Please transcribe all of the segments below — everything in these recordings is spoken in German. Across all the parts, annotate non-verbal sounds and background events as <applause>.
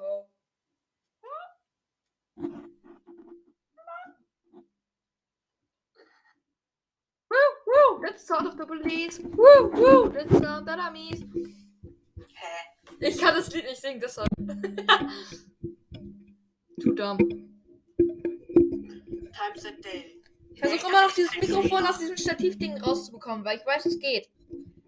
Oh. Woo, woo, that's the sound of the police. Woo, woo, that's the sound that. Hä? Ich kann das Lied nicht singen, deshalb. <laughs> Too dumb. Times a day. Ich versuche immer noch dieses Mikrofon aus diesem Stativding rauszubekommen, weil ich weiß, es geht.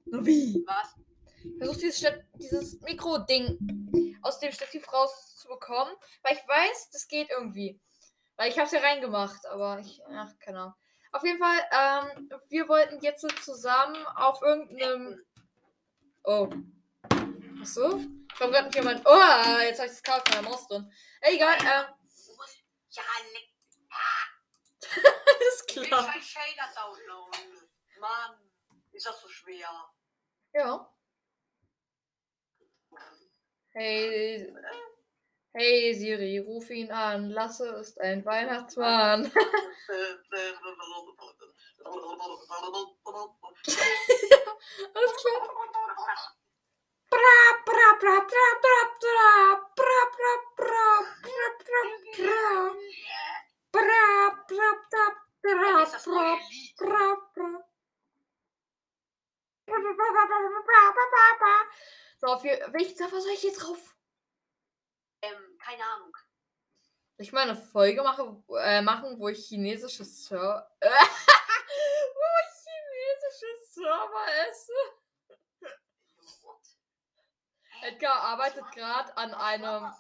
Na wie? Was? Ich versuche dieses, dieses Mikro-Ding aus dem Stativ rauszubekommen, weil ich weiß, das geht irgendwie. Weil ich habe es ja reingemacht, aber ich, ach, keine Ahnung. Auf jeden Fall, ähm, wir wollten jetzt so zusammen auf irgendeinem. Oh. Ach so? Ich habe gerade nicht jemand. Oh, jetzt habe ich das Kabel von der Maus drin. Egal, ähm. Ja, Wie <laughs> klar. scheiß Shader downloaden. Mann, ist das so schwer. Ja. Hey, hey Siri, ruf ihn an. Lasse ist ein Weihnachtsmann. Alles klar. Bra, bra, bra, bra, bra, bra, bra, bra, bra, bra, bra, bra. Bra, bra, bra, bra, bra, bra, bra. Bra, bra, So, auf welchen Server soll ich jetzt drauf? Ähm, keine Ahnung. Ich meine Folge mache, äh, machen, wo ich chinesische Server. <laughs> wo ich chinesische Server esse. Edgar arbeitet gerade an einem.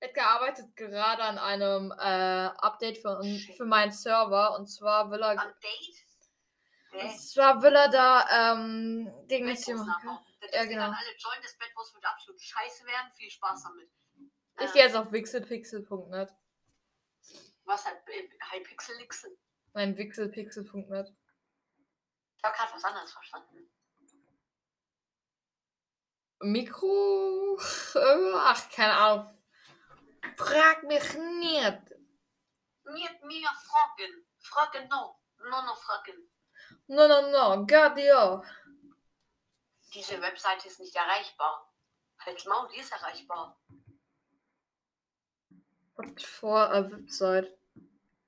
Edgar arbeitet gerade an einem äh, Update für, für meinen Server. Und zwar will er. Am Date? Und zwar will er da ähm, Dinge machen. Das Ja, genau. Dann alle join, das Bettwurst wird absolut scheiße werden. Viel Spaß damit. Ich Ähm, gehe jetzt auf wixelpixel.net. Was hat äh, Hypixelixel? Nein, wixelpixel.net. Ich habe gerade was anderes verstanden. Mikro. Ach, keine Ahnung. Frag mich nicht. Mir, mir fragen. Fragen no. No, no, fragen. No, no, no. Gadio. Diese Webseite ist nicht erreichbar. Halt Maul, die ist erreichbar. Was vor a Website?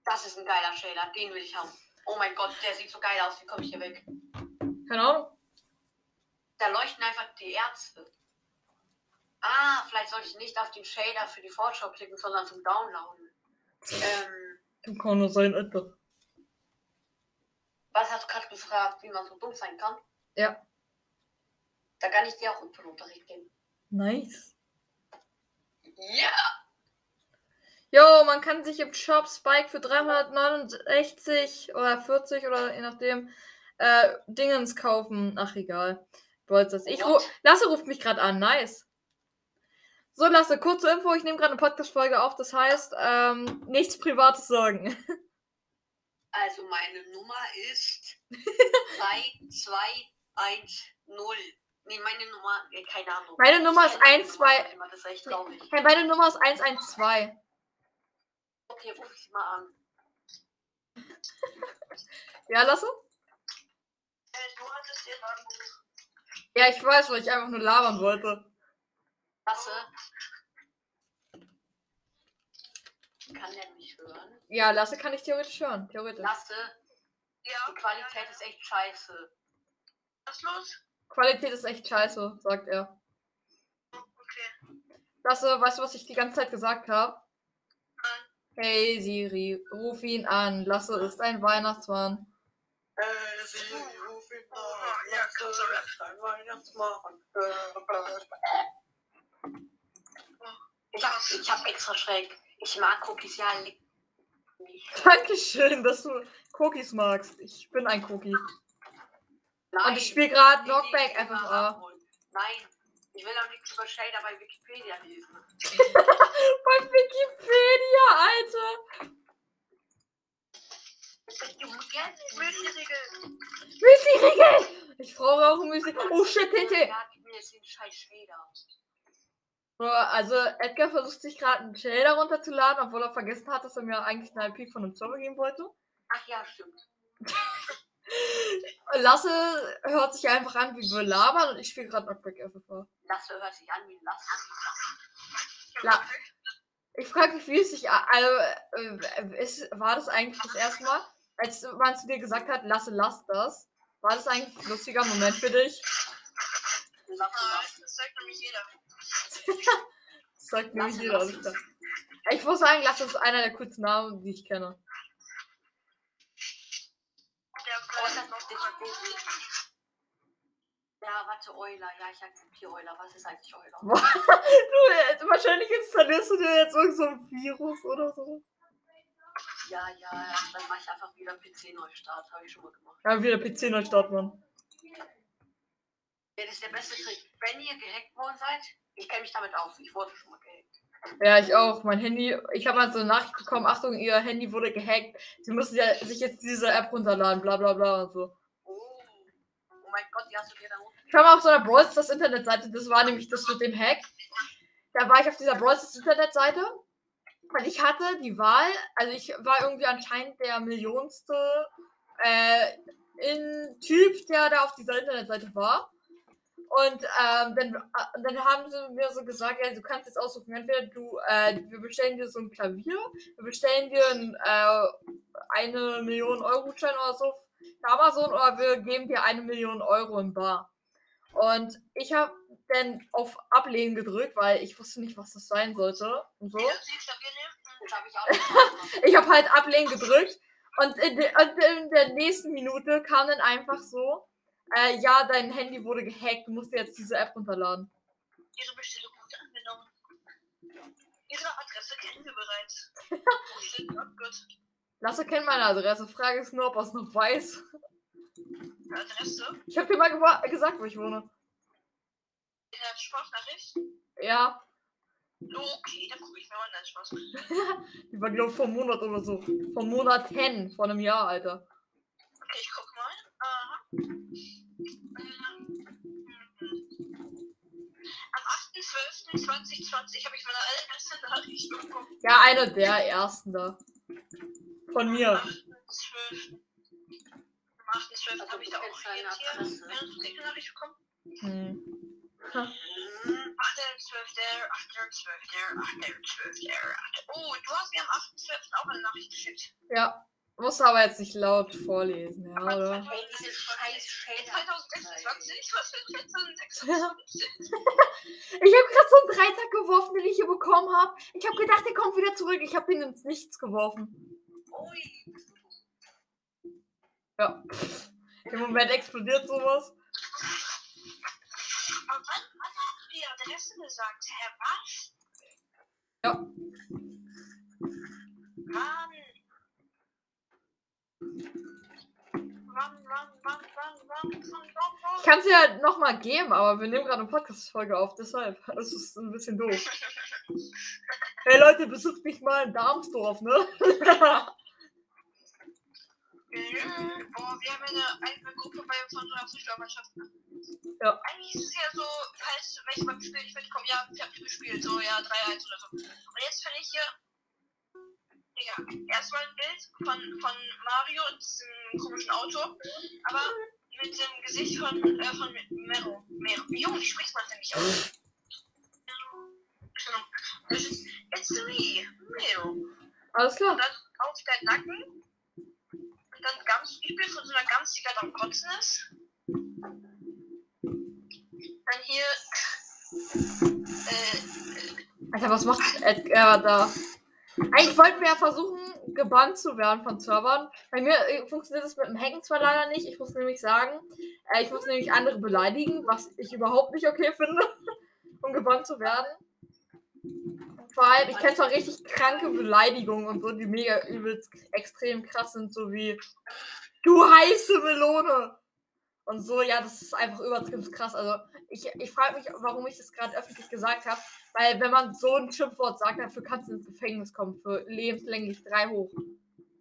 Das ist ein geiler Shader, den will ich haben. Oh mein Gott, der sieht so geil aus. Wie komme ich hier weg? Keine Ahnung. Da leuchten einfach die Ärzte. Ah, vielleicht sollte ich nicht auf den Shader für die Vorschau klicken, sondern zum Downloaden. Ähm, Kann nur sein, Alter. was hast du gerade gefragt, wie man so dumm sein kann? Ja. Da kann ich dir auch Unterricht geben. Nice. Ja! Jo, man kann sich im Shop Spike für 369 oder 40 oder je nachdem äh, Dingens kaufen. Ach, egal. Das. Ich ru? Lasse ruft mich gerade an. Nice. So, Lasse, kurze Info. Ich nehme gerade eine Podcast-Folge auf. Das heißt, ähm, nichts Privates sagen. <laughs> Also meine Nummer ist <laughs> 3210. Nee, meine Nummer, äh, keine Ahnung. Meine Nummer ist Ich kenne meine 1, Nummer 2. nicht immer, Das ist echt traurig. Hey, meine Nummer ist 112. Okay, ruf ich sie mal an. <laughs> Ja, Lasse? Äh, du hattest ihr Anruf. Ja, ich weiß, weil ich einfach nur labern wollte. Lasse. Kann der mich hören? Ja, Lasse kann ich theoretisch hören. Theoretisch. Lasse. Die Qualität ist echt scheiße. Was ist los? Qualität ist echt scheiße, sagt er. Okay. Lasse, weißt du, was ich die ganze Zeit gesagt habe? Hey Siri, ruf ihn an. Lasse ist ein Weihnachtsmann. Äh, sie ruf ihn an. Du das ein Weihnachtsmann? Ich hab, ich hab extra schräg. Ich mag Cookies ja nicht. Dankeschön, dass du Cookies magst. Ich bin ein Cookie. Nein. Und ich spiele gerade Knockback einfach die- A. Nein. Ich will auch nichts über Shader bei Wikipedia lesen. <laughs> Bei Wikipedia, Alter. Müsli-Riegel. Ich brauche auch Müsli. Oh shit. So, Also Edgar versucht sich gerade einen Shader runterzuladen, obwohl er vergessen hat, dass er mir eigentlich eine IP von einem Server geben wollte. Ach ja, stimmt. <laughs> Lasse hört sich einfach an, wie wir labern und ich spiele gerade Knockback FFA. Lasse hört sich an wie Lasse. La ich frage mich, wie es sich. Also, äh, ist, war das eigentlich das erste Mal, als man zu dir gesagt hat, Lasse, lass das? War das eigentlich ein lustiger Moment für dich? Lasse, Lasse. das sagt nämlich jeder. <laughs> Das sagt nämlich jeder. Ich muss sagen, Lasse ist einer der coolsten Namen, die ich kenne. Oh, noch. Ja, warte, Euler. Ja, ich akzeptiere Euler. Was ist eigentlich Euler? <laughs> Du, wahrscheinlich installierst du dir jetzt irgend so ein Virus oder so. Ja, ja. Dann mache ich einfach wieder PC-Neustart. Habe ich schon mal gemacht. Ja, wieder PC neu starten, Mann. Ja, das ist der beste Trick. Wenn ihr gehackt worden seid, ich kenne mich damit aus. Ich wurde schon mal gehackt. Ja, ich auch. Mein Handy, ich habe mal so eine Nachricht bekommen, Achtung, ihr Handy wurde gehackt. Sie müssen ja sich jetzt diese App runterladen, bla bla bla und so. Oh. Oh mein Gott, die hast du dir da unten. Ich war mal auf so einer Brawl Stars Internetseite, das war nämlich das mit dem Hack. Da war ich auf dieser Brawl Stars Internetseite und ich hatte die Wahl, also ich war irgendwie anscheinend der millionste äh, in Typ, der da auf dieser Internetseite war. Und ähm, dann, äh, dann haben sie mir so gesagt, ja, du kannst jetzt aussuchen, entweder du, äh, wir bestellen dir so ein Klavier, wir bestellen dir ein, äh, eine Million Euro Gutschein oder so für Amazon oder wir geben dir eine Million Euro in Bar. Und ich habe dann auf Ablehnen gedrückt, weil ich wusste nicht, was das sein sollte. Und so. Ich <laughs> habe halt Ablehnen gedrückt. Und in, de, und in der nächsten Minute kam dann einfach so, äh, ja, dein Handy wurde gehackt, du musst dir jetzt diese App runterladen. Ihre Bestellung wurde angenommen. Ihre Adresse kennen wir bereits. <laughs> Oh shit, not good. Lasse kennt meine Adresse. Frage ist nur, ob er es noch weiß. Adresse Ich habe dir mal gewa- gesagt, wo ich wohne. in der Sprachnachricht. Ja, Okay, dann gucke ich mir mal an. Spaß. <laughs> die war, glaube ich, vor einem Monat oder so. Vor Monaten, vor einem Jahr, Alter. Okay, ich guck mal. Aha. Am 8.12.2020 habe ich meine allererste Nachricht bekommen. Ja, eine der ersten da. Von mir. 8.12. Am 8.12. habe ich da auch jetzt hier eine Nachricht bekommen. Hm. 8.12. 8.12. 8.12. Oh, du hast mir am 8.12. auch eine Nachricht geschickt. Ja, muss aber jetzt nicht laut vorlesen, ja, oder? Ey, diese scheiß Shader. 2026? Was <laughs> für 2026? Ich habe gerade so einen Dreitag geworfen, den ich hier bekommen habe. Ich habe gedacht, der kommt wieder zurück. Ich habe den ins Nichts geworfen. Ui. Ja. Im Moment explodiert sowas. Aber wann, wann hast du die Adresse gesagt? Herr was? Ja. Mann. Wann, wann, wann, wann, wann, wann, wann, Ich kann es ja nochmal geben, aber wir nehmen gerade eine Podcast-Folge auf, deshalb. Das ist ein bisschen doof. <laughs> Hey Leute, besucht mich mal in Darmsdorf, ne? Mhm. Boah, wir haben ja eine eigene Gruppe bei von so einer Fußballmannschaft. ne? Ja. Eigentlich ist es ja so, falls welche beim Spiel nicht mitkommen, ja, ich hab gespielt, so, ja, 3-1 oder so. Und jetzt finde ich hier, Digga, erstmal ein Bild von, von Mario diesem komischen Auto, aber mit dem Gesicht von, äh, von Mero. Mero. Junge, wie spricht man denn nicht aus? Das ist, it's me, Mero. Alles klar. Und dann auf deinen Nacken. Und dann ganz übel von so einer Gans, die gerade am Kotzen ist. Dann hier. Äh, Alter, was macht Edgar da? Eigentlich wollten wir ja versuchen, gebannt zu werden von Servern. Bei mir äh, funktioniert das mit dem Hacken zwar leider nicht. Ich muss nämlich sagen, äh, ich muss nämlich andere beleidigen, was ich überhaupt nicht okay finde, <laughs> um gebannt zu werden. Vor allem, ich kenne zwar richtig kranke Beleidigungen und so, die mega übelst extrem krass sind, so wie Du heiße Melone! Und so, ja, das ist einfach übertrieben krass. Also, ich, ich frage mich, warum ich das gerade öffentlich gesagt habe. Weil, wenn man so ein Schimpfwort sagt, dafür kannst du ins Gefängnis kommen. Für lebenslänglich drei hoch.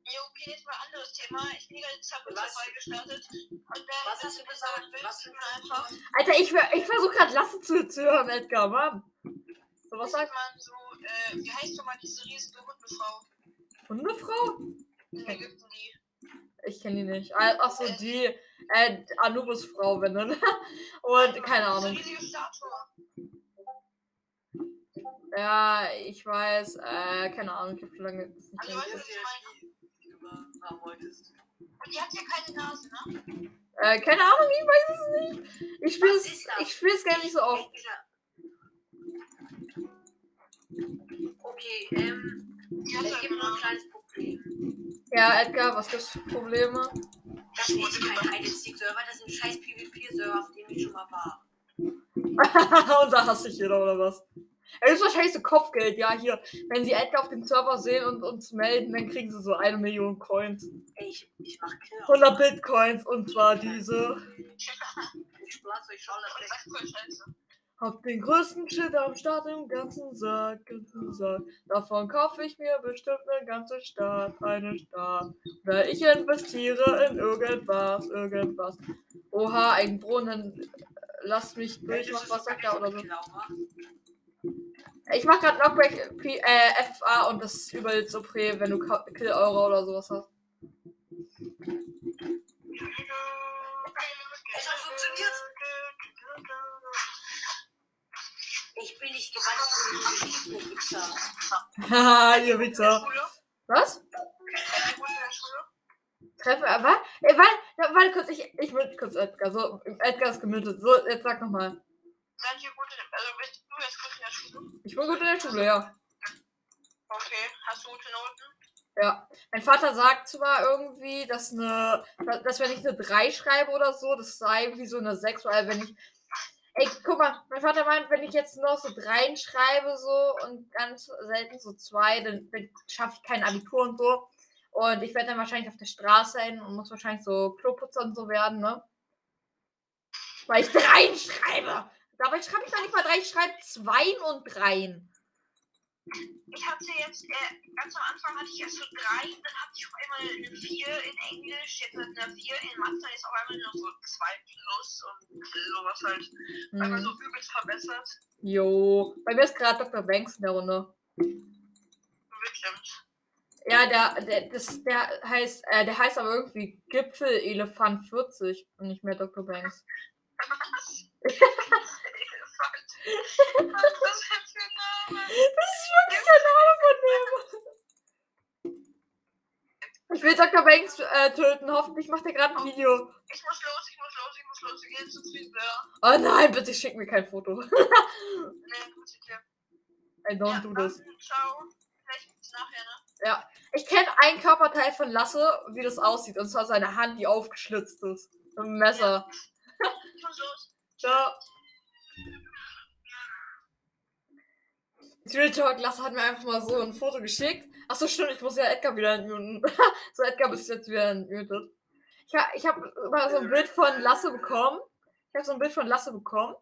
Ja, okay, jetzt mal ein anderes Thema. Ich bin gerade Subway Was? gestartet. Und da Was hast du gesagt? Was willst du mir einfach. Alter, ich, ich versuche gerade Lasse zu, zu hören, Edgar, Mann. So, was sagt man so, äh, wie heißt doch mal diese riesige Hundefrau? Hundefrau? In Ägypten, die. Ich kenne die nicht. Ah, Ach so, die äh, Anubis-Frau, wenn dann. <laughs> Und keine Ahnung. Ja, ich weiß. Äh, keine Ahnung, ich habe schon lange. nicht Also, weißt du, ich die du haben wolltest. Und die hat ja keine Nase, ne? Äh, keine Ahnung, ich weiß es nicht. Ich spiele es, ich spiele es gar nicht so oft. Okay, ähm, ja gibt nur ein kleines Problem. Ja, Edgar, was gibt's für Probleme? Das ist kein Hide-and-Seek-Server, das ist ein scheiß PvP-Server, auf dem ich schon mal war. <laughs> Und da hasst sich jeder, oder was? Es ist wahrscheinlich so Kopfgeld, ja, hier. Wenn sie Edgar auf dem Server sehen und uns melden, dann kriegen sie so eine Million Coins. Ey, ich, ich mach Kill. 100 Bitcoins, und zwar diese. <laughs> Ich platz euch schon scheiße. Hab den größten Shit am Start im ganzen Sack, ganzen Sack. Davon kaufe ich mir bestimmt eine ganze Stadt, eine Stadt. Weil ich investiere in irgendwas, irgendwas. Oha, ein Brunnen. Lass mich durch, mach was er oder so. Ich mach grad Knockback P äh, FFA und das ist übel so prä, wenn du Kill Euro oder sowas hast. Es hat funktioniert. Nicht den Wichser. Haha, ihr Wichser. Was? Treffe, aber. Ey, warte, ja, warte kurz, ich, ich will kurz Edgar. So, Edgar ist gemütet. So, jetzt sag nochmal. Seid ihr gut in also bist du jetzt gut in der Schule? Ich bin gut in der Schule, ja. Okay, hast du gute Noten? Ja. Mein Vater sagt zwar irgendwie, dass eine, dass wenn ich eine 3 schreibe oder so, das sei wie so eine 6, weil wenn ich. Ey, guck mal, mein Vater meint, wenn ich jetzt noch so 3 schreibe so und ganz selten so 2, dann, schaffe ich kein Abitur und so. Und ich werde dann wahrscheinlich auf der Straße hin und muss wahrscheinlich so Kloputzer und so werden, ne? Weil ich 3 schreibe. Dabei schreibe ich doch nicht mal 3, ich schreibe 2 und 3. Ich hatte jetzt, äh, ganz am Anfang hatte ich erst so drei, dann hatte ich auf einmal eine 4 in Englisch, jetzt mit einer 4 in Mathe ist auf einmal nur so 2 plus und sowas halt. Einmal Hm. so übelst verbessert. Jo. Bei mir ist gerade Dr. Banks in der Runde. Bestimmt. Ja, der, der, das, der heißt, äh, der heißt aber irgendwie Gipfelelefant 40 und nicht mehr Dr. Banks. <laughs> <laughs> Was ist das für ein Name? Das ist wirklich der Name von dem. Ich will Dr. Banks äh, töten. Hoffentlich macht er gerade ein Video. Ich muss los, ich muss los, ich muss los. Wir gehen zum Friseur. Oh nein, bitte schick mir kein Foto. <laughs> Nee, gut, dir. I don't do this. dann Ciao. Vielleicht bis nachher, ne? Ich kenne ein Körperteil von Lasse, wie das aussieht. Und zwar seine Hand, die aufgeschlitzt ist. Mit einem Messer. Ich muss los. Ciao. Real Talk, Lasse hat mir einfach mal so ein Foto geschickt. Achso, stimmt, ich muss ja Edgar wieder entmuten. <laughs> so, Edgar bist jetzt wieder entmutet. Ich, ha, ich habe mal so ein Bild von Lasse bekommen. Ich habe so ein Bild von Lasse bekommen.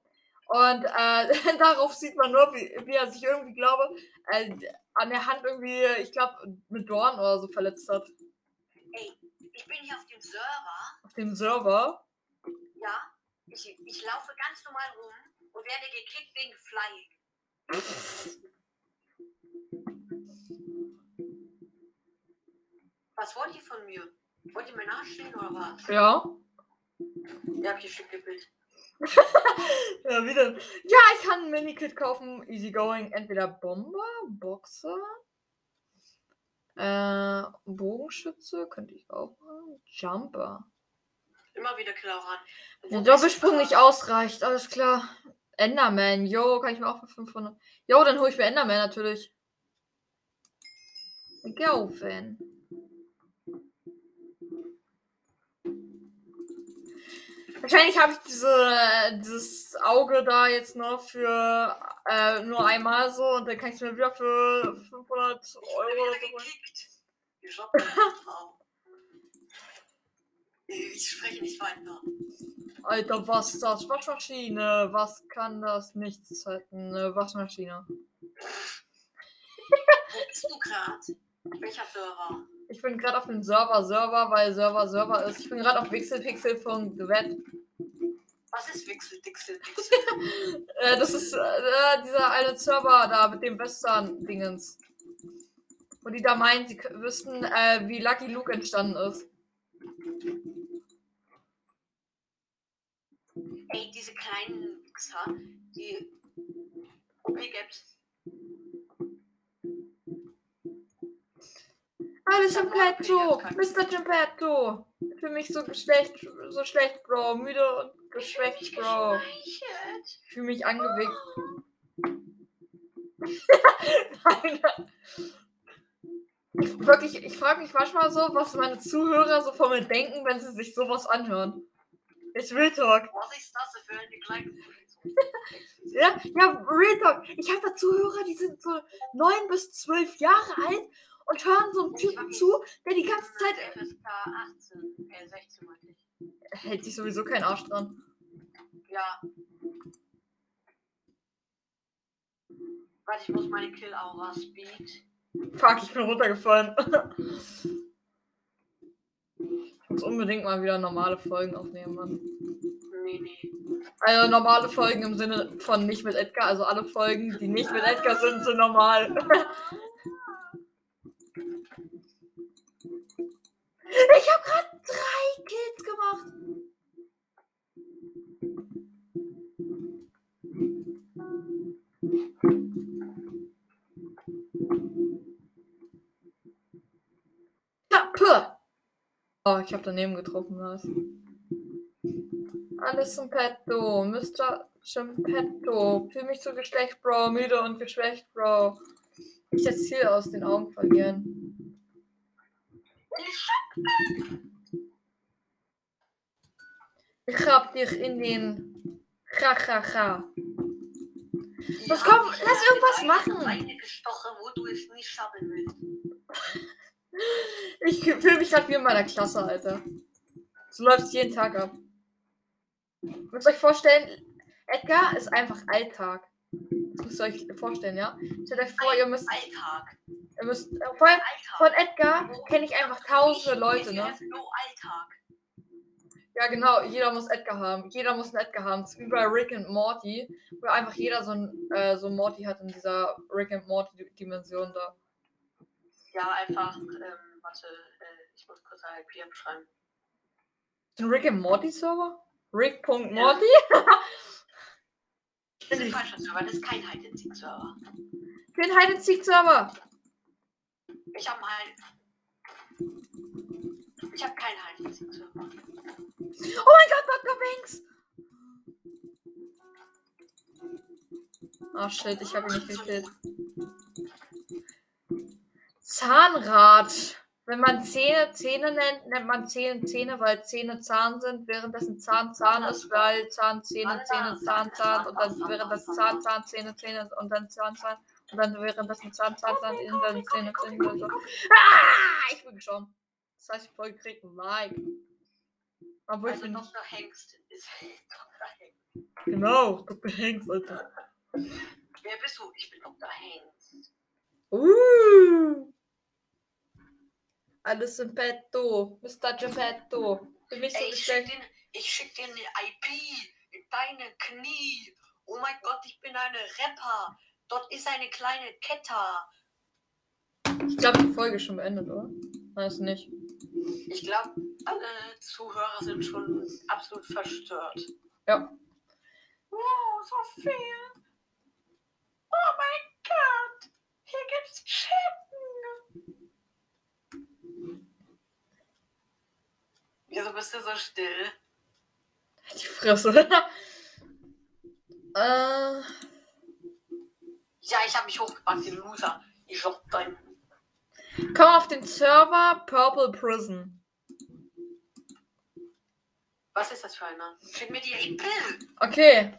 Und äh, <laughs> darauf sieht man nur, wie, wie er sich irgendwie, glaube äh, an der Hand irgendwie, ich glaube, mit Dorn oder so verletzt hat. Ey, ich bin hier auf dem Server. Auf dem Server. Ja, ich, ich laufe ganz normal rum und werde gekickt wegen Flying. Was wollt ihr von mir? Wollt ihr mir nachstehen oder was? Ja. Ihr habt hier Stück gebildet. <laughs> Ja, wie denn? Ja, ich kann ein Minikit kaufen. Easy going. Entweder Bomber, Boxer, äh, Bogenschütze, könnte ich auch machen. Jumper. Immer wieder Klauran. Der Doppelsprung nicht ausreicht, alles klar. Enderman, yo, kann ich mir auch für 500. Jo, dann hole ich mir Enderman natürlich. Gaufen. Wahrscheinlich habe ich diese, dieses Auge da jetzt noch für äh, nur einmal so und dann kann ich es mir wieder für 500 Ich wurde Euro holen. Ich spreche nicht weiter. Alter, was ist das? Waschmaschine. Was kann das nicht sein? Eine Waschmaschine. Wo bist du gerade? Welcher Server? Ich bin gerade auf dem Server Server, weil Server Server ist. Ich bin gerade auf wixelpixel.web. Was ist Wixel, Dixel, Dixel? <laughs> Äh, das ist äh, dieser eine Server da mit dem Western-Dingens. Wo die da meinen, sie wüssten, äh, wie Lucky Luke entstanden ist. Ey, diese kleinen Wichser, die OP-Gaps. Alles im Petto! Mr. Geppetto! Für mich so schlecht, so schlecht, Bro. Müde und geschwächt, Bro. Ich fühle mich angewickt. <laughs> Nein. Ich, wirklich, ich frage mich manchmal so, was meine Zuhörer so von mir denken, wenn sie sich sowas anhören. Ich will Talk. Was ist das für eine kleine Ja, ja, Real Talk. Ich habe da Zuhörer, die sind so neun bis zwölf Jahre alt und hören so einem Typen zu, der die ganze Zeit. FSK 18, äh 16 meinte ich. Hält sich sowieso kein Arsch dran. Ja. Warte, ich muss meine Kill-Aura Speed. Fuck, ich bin runtergefallen. <laughs> Ich muss unbedingt mal wieder normale Folgen aufnehmen, Mann. Nee, nee. Also normale Folgen im Sinne von nicht mit Edgar, also alle Folgen, die nicht mit Edgar sind, sind normal. <laughs> Ich habe gerade drei Kills gemacht. Ich habe daneben getroffen, was? Alles im Petto, Mr. Chimpetto. Fühl mich zu Geschlecht, Bro. Müde und geschwächt, Bro. Ich das Ziel aus den Augen verlieren. Ich hab dich in den. Cha, cha, cha. Was, komm, ich lass irgendwas machen. Beine gestochen, wo du es nicht schaffen willst. Ich fühle mich gerade wie in meiner Klasse, Alter. So läuft es jeden Tag ab. Ihr müsst euch vorstellen, Edgar ist einfach Alltag. Das müsst ihr euch vorstellen, ja? Stellt euch vor, ihr müsst, Alltag. ihr müsst, äh, vor allem von Edgar kenne ich einfach tausende Leute, ne? Ja, genau, jeder muss Edgar haben. Jeder muss einen Edgar haben. Das ist wie bei Rick und Morty, wo einfach jeder so ein, äh, so Morty hat in dieser Rick and Morty-Dimension da. Ja, einfach, ähm, warte, äh, ich muss kurz eine IP schreiben. Ein Rick and Morty-Server? Rick.morty? <laughs> Das ist ein falscher Server, das ist kein Hide-and-Seek-Server. Ich bin Hide and Seek Server. Ich habe halt. Ich habe keinen Hide-and-Seek-Server. Oh mein Gott, Dr. Banks! Ah shit, ich habe ihn nicht gekillt. Zahnrad. Wenn man Zähne Zähne nennt, nennt man Zähne Zähne, weil Zähne Zahn sind, währenddessen Zahn Zahn ist, weil Zahn Zähne Zähne Zahn Zahn und dann währenddessen Zahn Zahn Zähne Zähne und dann Zahn Zahn und dann währenddessen Zahn Zahn Zahn und dann Zähne Zähne und so. Ah, ich bin gestorben. Das heißt, ich voll gekriegt Like. Obwohl ich Also bin Dr. Hengst ist <laughs> Dr. Hengst. Genau, Dr. Hanks, Alter. Wer bist du? Ich bin Dr. Hengst. Uh. Alles im Petto. Mr. Geppetto. Für mich so Ey, ich schick, geschlecht. dir, ich schick dir eine IP in deine Knie. Oh mein Gott, ich bin eine Rapper. Dort ist eine kleine Kette. Ich glaube, die Folge ist schon beendet, oder? Ist nicht. Ich glaube, alle Zuhörer sind schon absolut verstört. Ja. Wow, so viel. Oh mein Gott. Hier gibt's Schippen. Wieso bist du so still? Die Fresse. <laughs> äh, Ja, ich habe mich hochgepackt, den Loser. Ich hab dein. Komm auf den Server Purple Prison. Was ist das für einer? Schick mir die IP. Okay.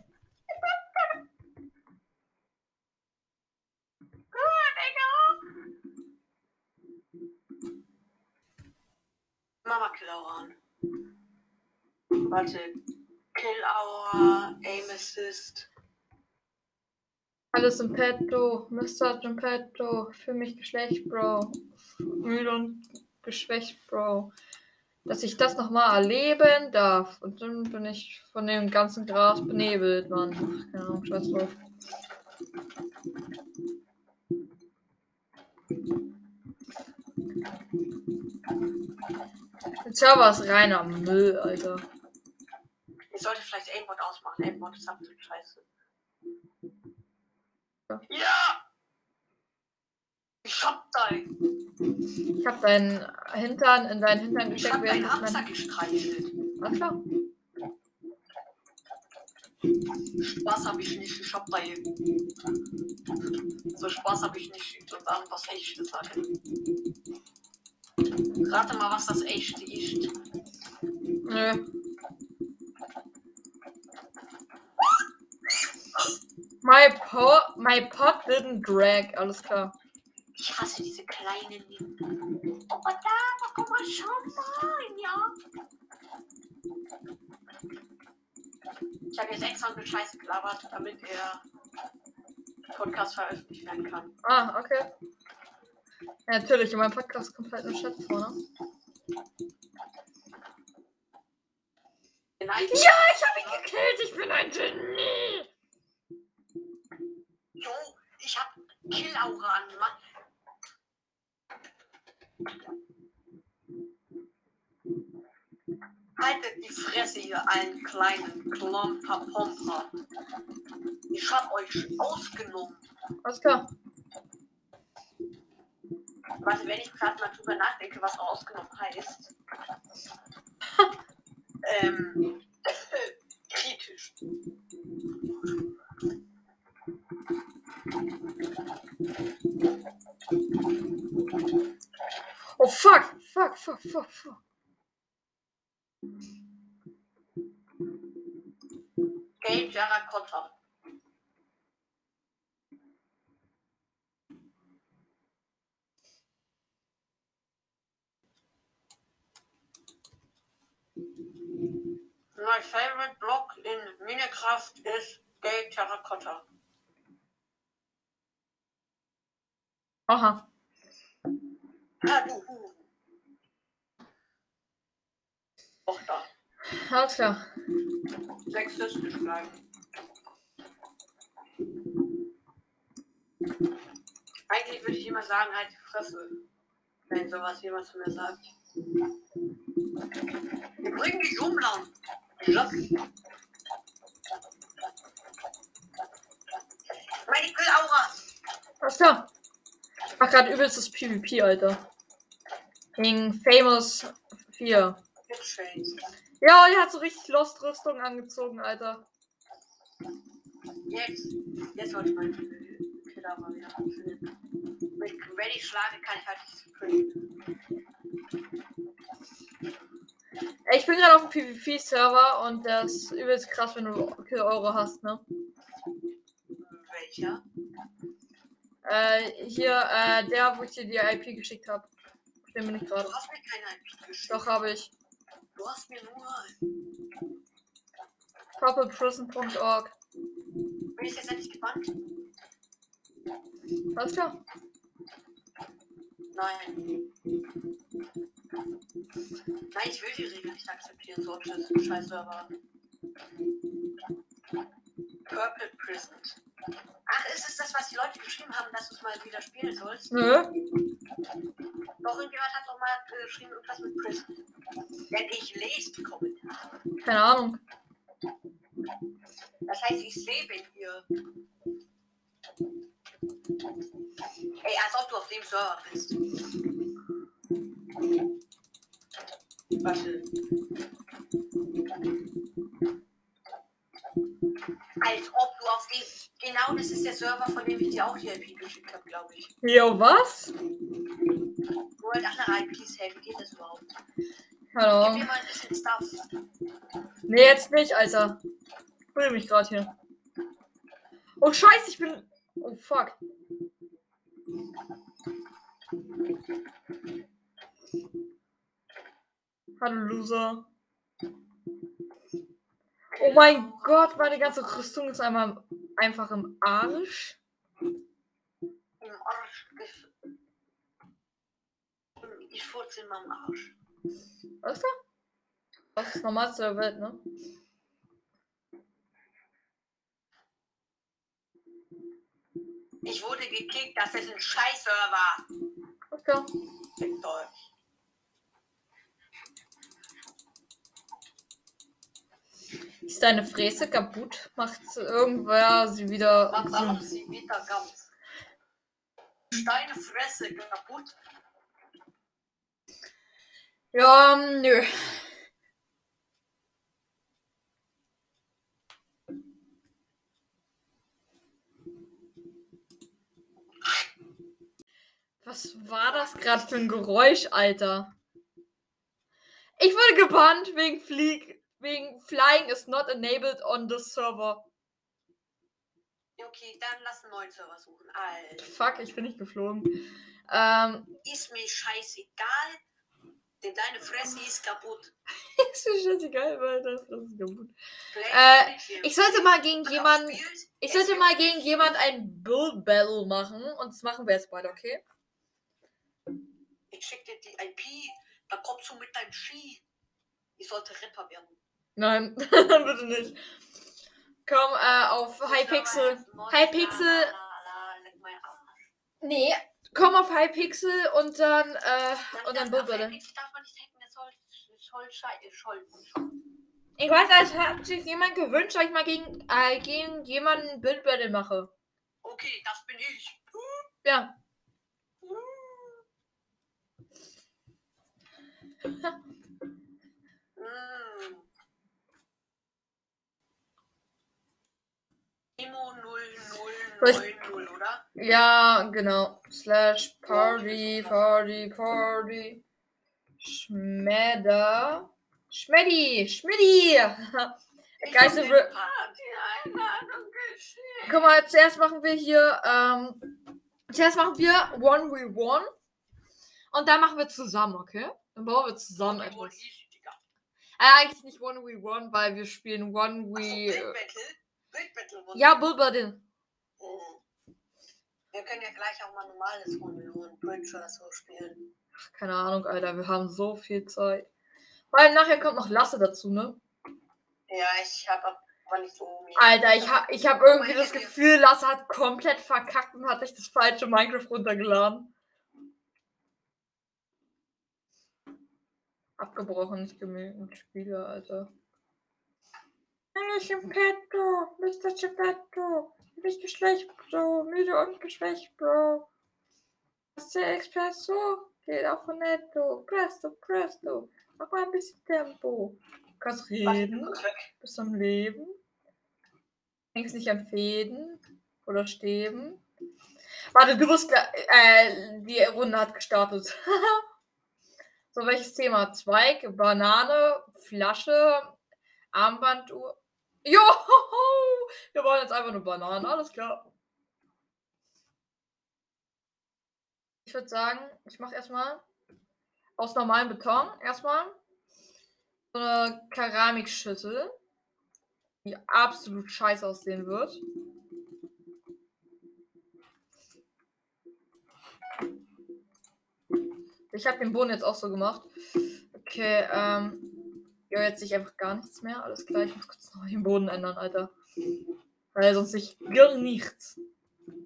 Mama Kill Aura an. Warte. Kill Aura, Aim Assist. Alles im Petto. Mr. Petto. Für mich Geschlecht, Bro. Müde und geschwächt, Bro. Dass ich das nochmal erleben darf. Und dann bin ich von dem ganzen Gras benebelt, Mann. Keine Ahnung, scheiß drauf. Der Server ist reiner Müll, Alter. Ich sollte vielleicht Aimbot ausmachen. Aimbot ist absolut scheiße. Ja. Ich hab dein. Ich hab deinen Hintern in deinen Hintern Ich gesteckt, hab während deinen ich mein... Hamster gestreichelt. Alles klar. Spaß hab ich nicht. Ich hab dein. So Spaß hab ich nicht. Ich soll sagen, was echt sagen. Rate mal, was das echte ist. Nö. My pot, my pot didn't drag. Alles klar. Ich hasse diese kleinen. Oh, da, guck mal, schau mal, ja. Ich habe jetzt extra eine Scheiße gelabert, damit er Podcast veröffentlicht werden kann. Ah, okay. Ja, natürlich, in meinem Podcast kommt halt ein Chat vor, ne? Ja, ich habe ihn gekillt. Ich bin ein Genie. Jo, ich hab Kill-Aura an, Mann. Haltet die Fresse, ihr allen kleinen Klomper-Pomper. Ich hab euch ausgenommen. Alles klar. Warte, wenn ich gerade mal drüber nachdenke, was ausgenommen heißt. <laughs> ähm, kritisch. Oh, fuck. Fuck, fuck, fuck, fuck. Terracotta. My favorite block in Minecraft is Gay Terracotta. Aha. Ah, du. Hu. Doch da. Alles klar. Sexistisch bleiben. Eigentlich würde ich immer sagen, halt die Fresse. Wenn sowas jemand zu mir sagt. Wir bringen dich um, Laun. Ja. Medical Aura. Alles klar. Ich mach grad übelstes PvP, Alter. Gegen Famous 4. Hipshades. Ja, die hat so richtig Lost-Rüstung angezogen, Alter. Jetzt. Jetzt wollte ich meinen Killer mal wieder anfühlen. Wenn ich schlage, kann ich halt nicht springen. Ey, Ich bin gerade auf dem PvP-Server und das ist übelst krass, wenn du Kill Euro hast, ne? Welcher? Äh, hier, äh, der, wo ich dir die IP geschickt habe. Den bin ich gerade. Du hast mir keine IP geschickt. Doch, habe ich. Du hast mir nur. purpleprison.org. Bin ich jetzt endlich gebannt? Alles klar. Nein. Nein, ich will die Regeln nicht akzeptieren, so tschüss, scheiß Server. Purple Prison. Ach, ist es das, was die Leute geschrieben haben, dass du es mal wieder spielen sollst? Nö. Doch, irgendjemand hat doch mal geschrieben, irgendwas mit Prison. Denn ich lese die Kommentare. Keine Ahnung. Das heißt, ich sehe bin hier. Ey, als ob du auf dem Server bist. Warte. Als ob du auf dem. Genau, das ist der Server, von dem ich dir auch die IP geschickt habe, glaube ich. Jo, was? Wo halt andere IPs wie geht das überhaupt? Gib Hallo. mir mal ein bisschen Stuff. Nee, jetzt nicht, Alter. Ich will mich gerade hier. Oh, scheiße, ich bin. Oh, fuck. Hallo, Loser. Oh mein Gott, meine ganze Rüstung ist einmal einfach im Arsch. Im Arsch. Ich furze in meinem Arsch. Was ist da? Das ist das Normalste der Welt, ne? Ich wurde gekickt, das ist ein Scheiß-Server. Okay. Fickt euch. Ist deine Fräse kaputt? Macht irgendwer sie wieder Mach auch gesund? sie wieder ganz. Steine Fresse kaputt. Ja, nö. Was war das gerade für ein Geräusch, Alter? Ich wurde gebannt wegen Flieg wegen Flying is not enabled on the server. Okay, dann lass einen neuen Server suchen. Alter. Fuck, ich bin nicht geflogen. Ähm, Ist mir scheißegal. Denn deine Fresse ist kaputt. <laughs> ist mir scheißegal, Alter. Das ist kaputt. Äh. Ich sollte mal gegen jemanden Ich sollte mal gegen nicht- jemand ein Bull Battle machen und das machen wir jetzt beide, okay? Ich schick dir die IP. Da kommst du mit deinem Ski. Ich sollte Rapper werden. Nein, <laughs> bitte nicht. Komm, äh, auf Hypixel. Hypixel. Nee, komm auf Hypixel und dann, äh, und dann soll. Ich weiß, es hat sich jemand gewünscht, dass ich mal gegen, äh, gegen jemanden ein Bull Battle mache. Okay, das bin ich. Ja. <laughs> Mm. Imo 0090, oder? Ja, genau. Slash Party, Party, Party. Schmedder. Schmeddi, Schmiddi. Ich Geist hab im dir Re- Party-Einladung geschickt. Guck mal, zuerst machen wir hier, ähm, zuerst machen wir 1v1 und dann machen wir zusammen, okay? Dann bauen wir zusammen etwas. Äh, eigentlich nicht 1v1, weil wir spielen Achso, 1v... Bild Battle? Bild Battle. was? Ja, Bull Battle. Mhm. Wir können ja gleich auch mal normales Runde und Bridge oder so spielen. Ach, keine Ahnung, Alter, wir haben so viel Zeit. Weil nachher kommt noch Lasse dazu, ne? Ja, ich habe aber nicht so. Alter, ich hab, ich hab irgendwie das Gefühl, Lasse hat komplett verkackt und hat sich das falsche Minecraft runtergeladen. Abgebrochen, nicht genügend Spiele, Alter. Ich im Petto, Mr. Geppetto, nicht geschlecht, Bro, müde und geschwächt, Bro. Ist der Expresso? Geht auch von netto, presto, presto, mach mal ein bisschen Tempo. Du kannst reden, bist am Leben. Hängst nicht an Fäden oder Stäben. Warte, du musst, äh, die Runde hat gestartet. <laughs> so, welches Thema? Zweig, Banane, Flasche, Armbanduhr. Jo, <laughs> wir wollen jetzt einfach nur Bananen, alles klar. Ich würde sagen, ich mache erstmal aus normalem Beton erstmal so eine Keramikschüssel, die absolut scheiße aussehen wird. Ich habe den Boden jetzt auch so gemacht. Okay, ähm. Ja, jetzt sehe ich einfach gar nichts mehr. Alles klar, ich muss kurz noch den Boden ändern, Alter. Weil sonst ich gar nichts.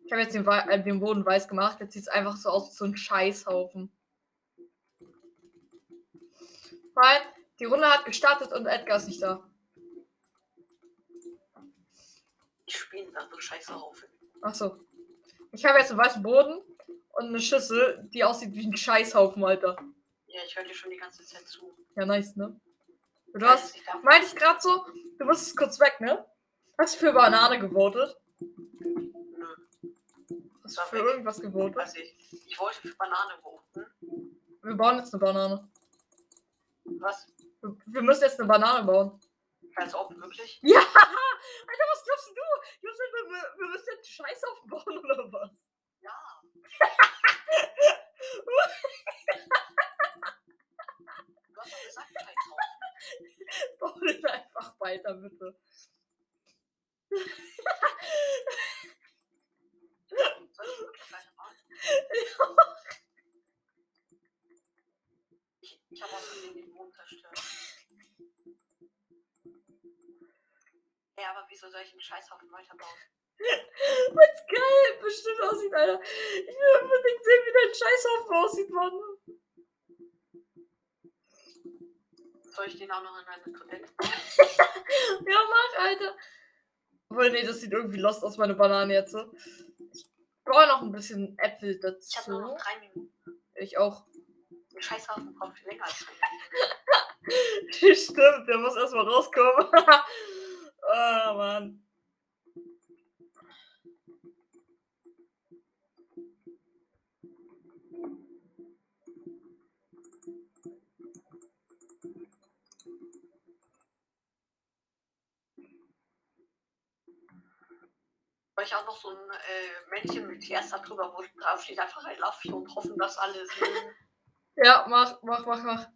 Ich habe jetzt den, äh, den Boden weiß gemacht. Jetzt sieht es einfach so aus wie so ein Scheißhaufen. Weil die Runde hat gestartet und Edgar ist nicht da. Ich spiele einen anderen Scheißhaufen. Achso. Ich habe jetzt einen weißen Boden und eine Schüssel, die aussieht wie ein Scheißhaufen, Alter. Ja, ich höre dir schon die ganze Zeit zu. Ja, nice, ne? Du hast, Ich darf- meinte ich gerade so, du musst kurz weg, ne? Hast du für Banane gewotet? Nö. Hast du für irgendwas gewotet? Weiß ich. Ich wollte für Banane voten. Wir bauen jetzt eine Banane. Was? Wir, wir müssen jetzt eine Banane bauen. Als ob wirklich? <laughs> Ja! Alter, was glaubst du? Justin, wir, wir, wir müssen jetzt Scheiß aufbauen oder was? Ja. <laughs> du hast doch gesagt. Bau den <laughs> einfach weiter, bitte. Soll ich wirklich weitermachen? Ich, ich habe auch schon den Mond zerstört. Ja, aber wieso soll ich einen Scheißhaufen weiterbauen? Was geil bestimmt aussieht, Alter. Ich will unbedingt sehen, wie dein Scheißhaufen aussieht, Mann. Soll ich den auch noch in eine Toilette? <laughs> Ja, mach, Alter. Obwohl, nee, das sieht irgendwie lost aus, meine Banane jetzt. so. Ich brauche noch ein bisschen Äpfel Ich habe nur noch dazu. drei Minuten. Ich auch. Ein Scheißhaufen braucht viel länger als. <laughs> Stimmt, der muss erstmal rauskommen. oh, <laughs> Mann. Weil ich auch noch so ein äh, Männchen mit Herz da drüber, wo drauf steht einfach I love you und hoffen, dass alles. <laughs> Ja, mach, mach, mach, mach.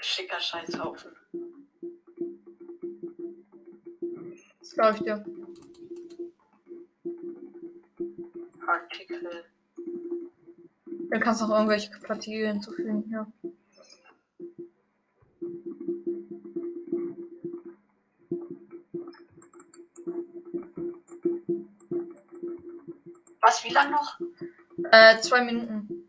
Schicker Scheißhaufen. Das glaube ich dir. Artikel. Dann kannst du noch irgendwelche Partikel hinzufügen, ja. Wie lang noch? Äh, zwei Minuten.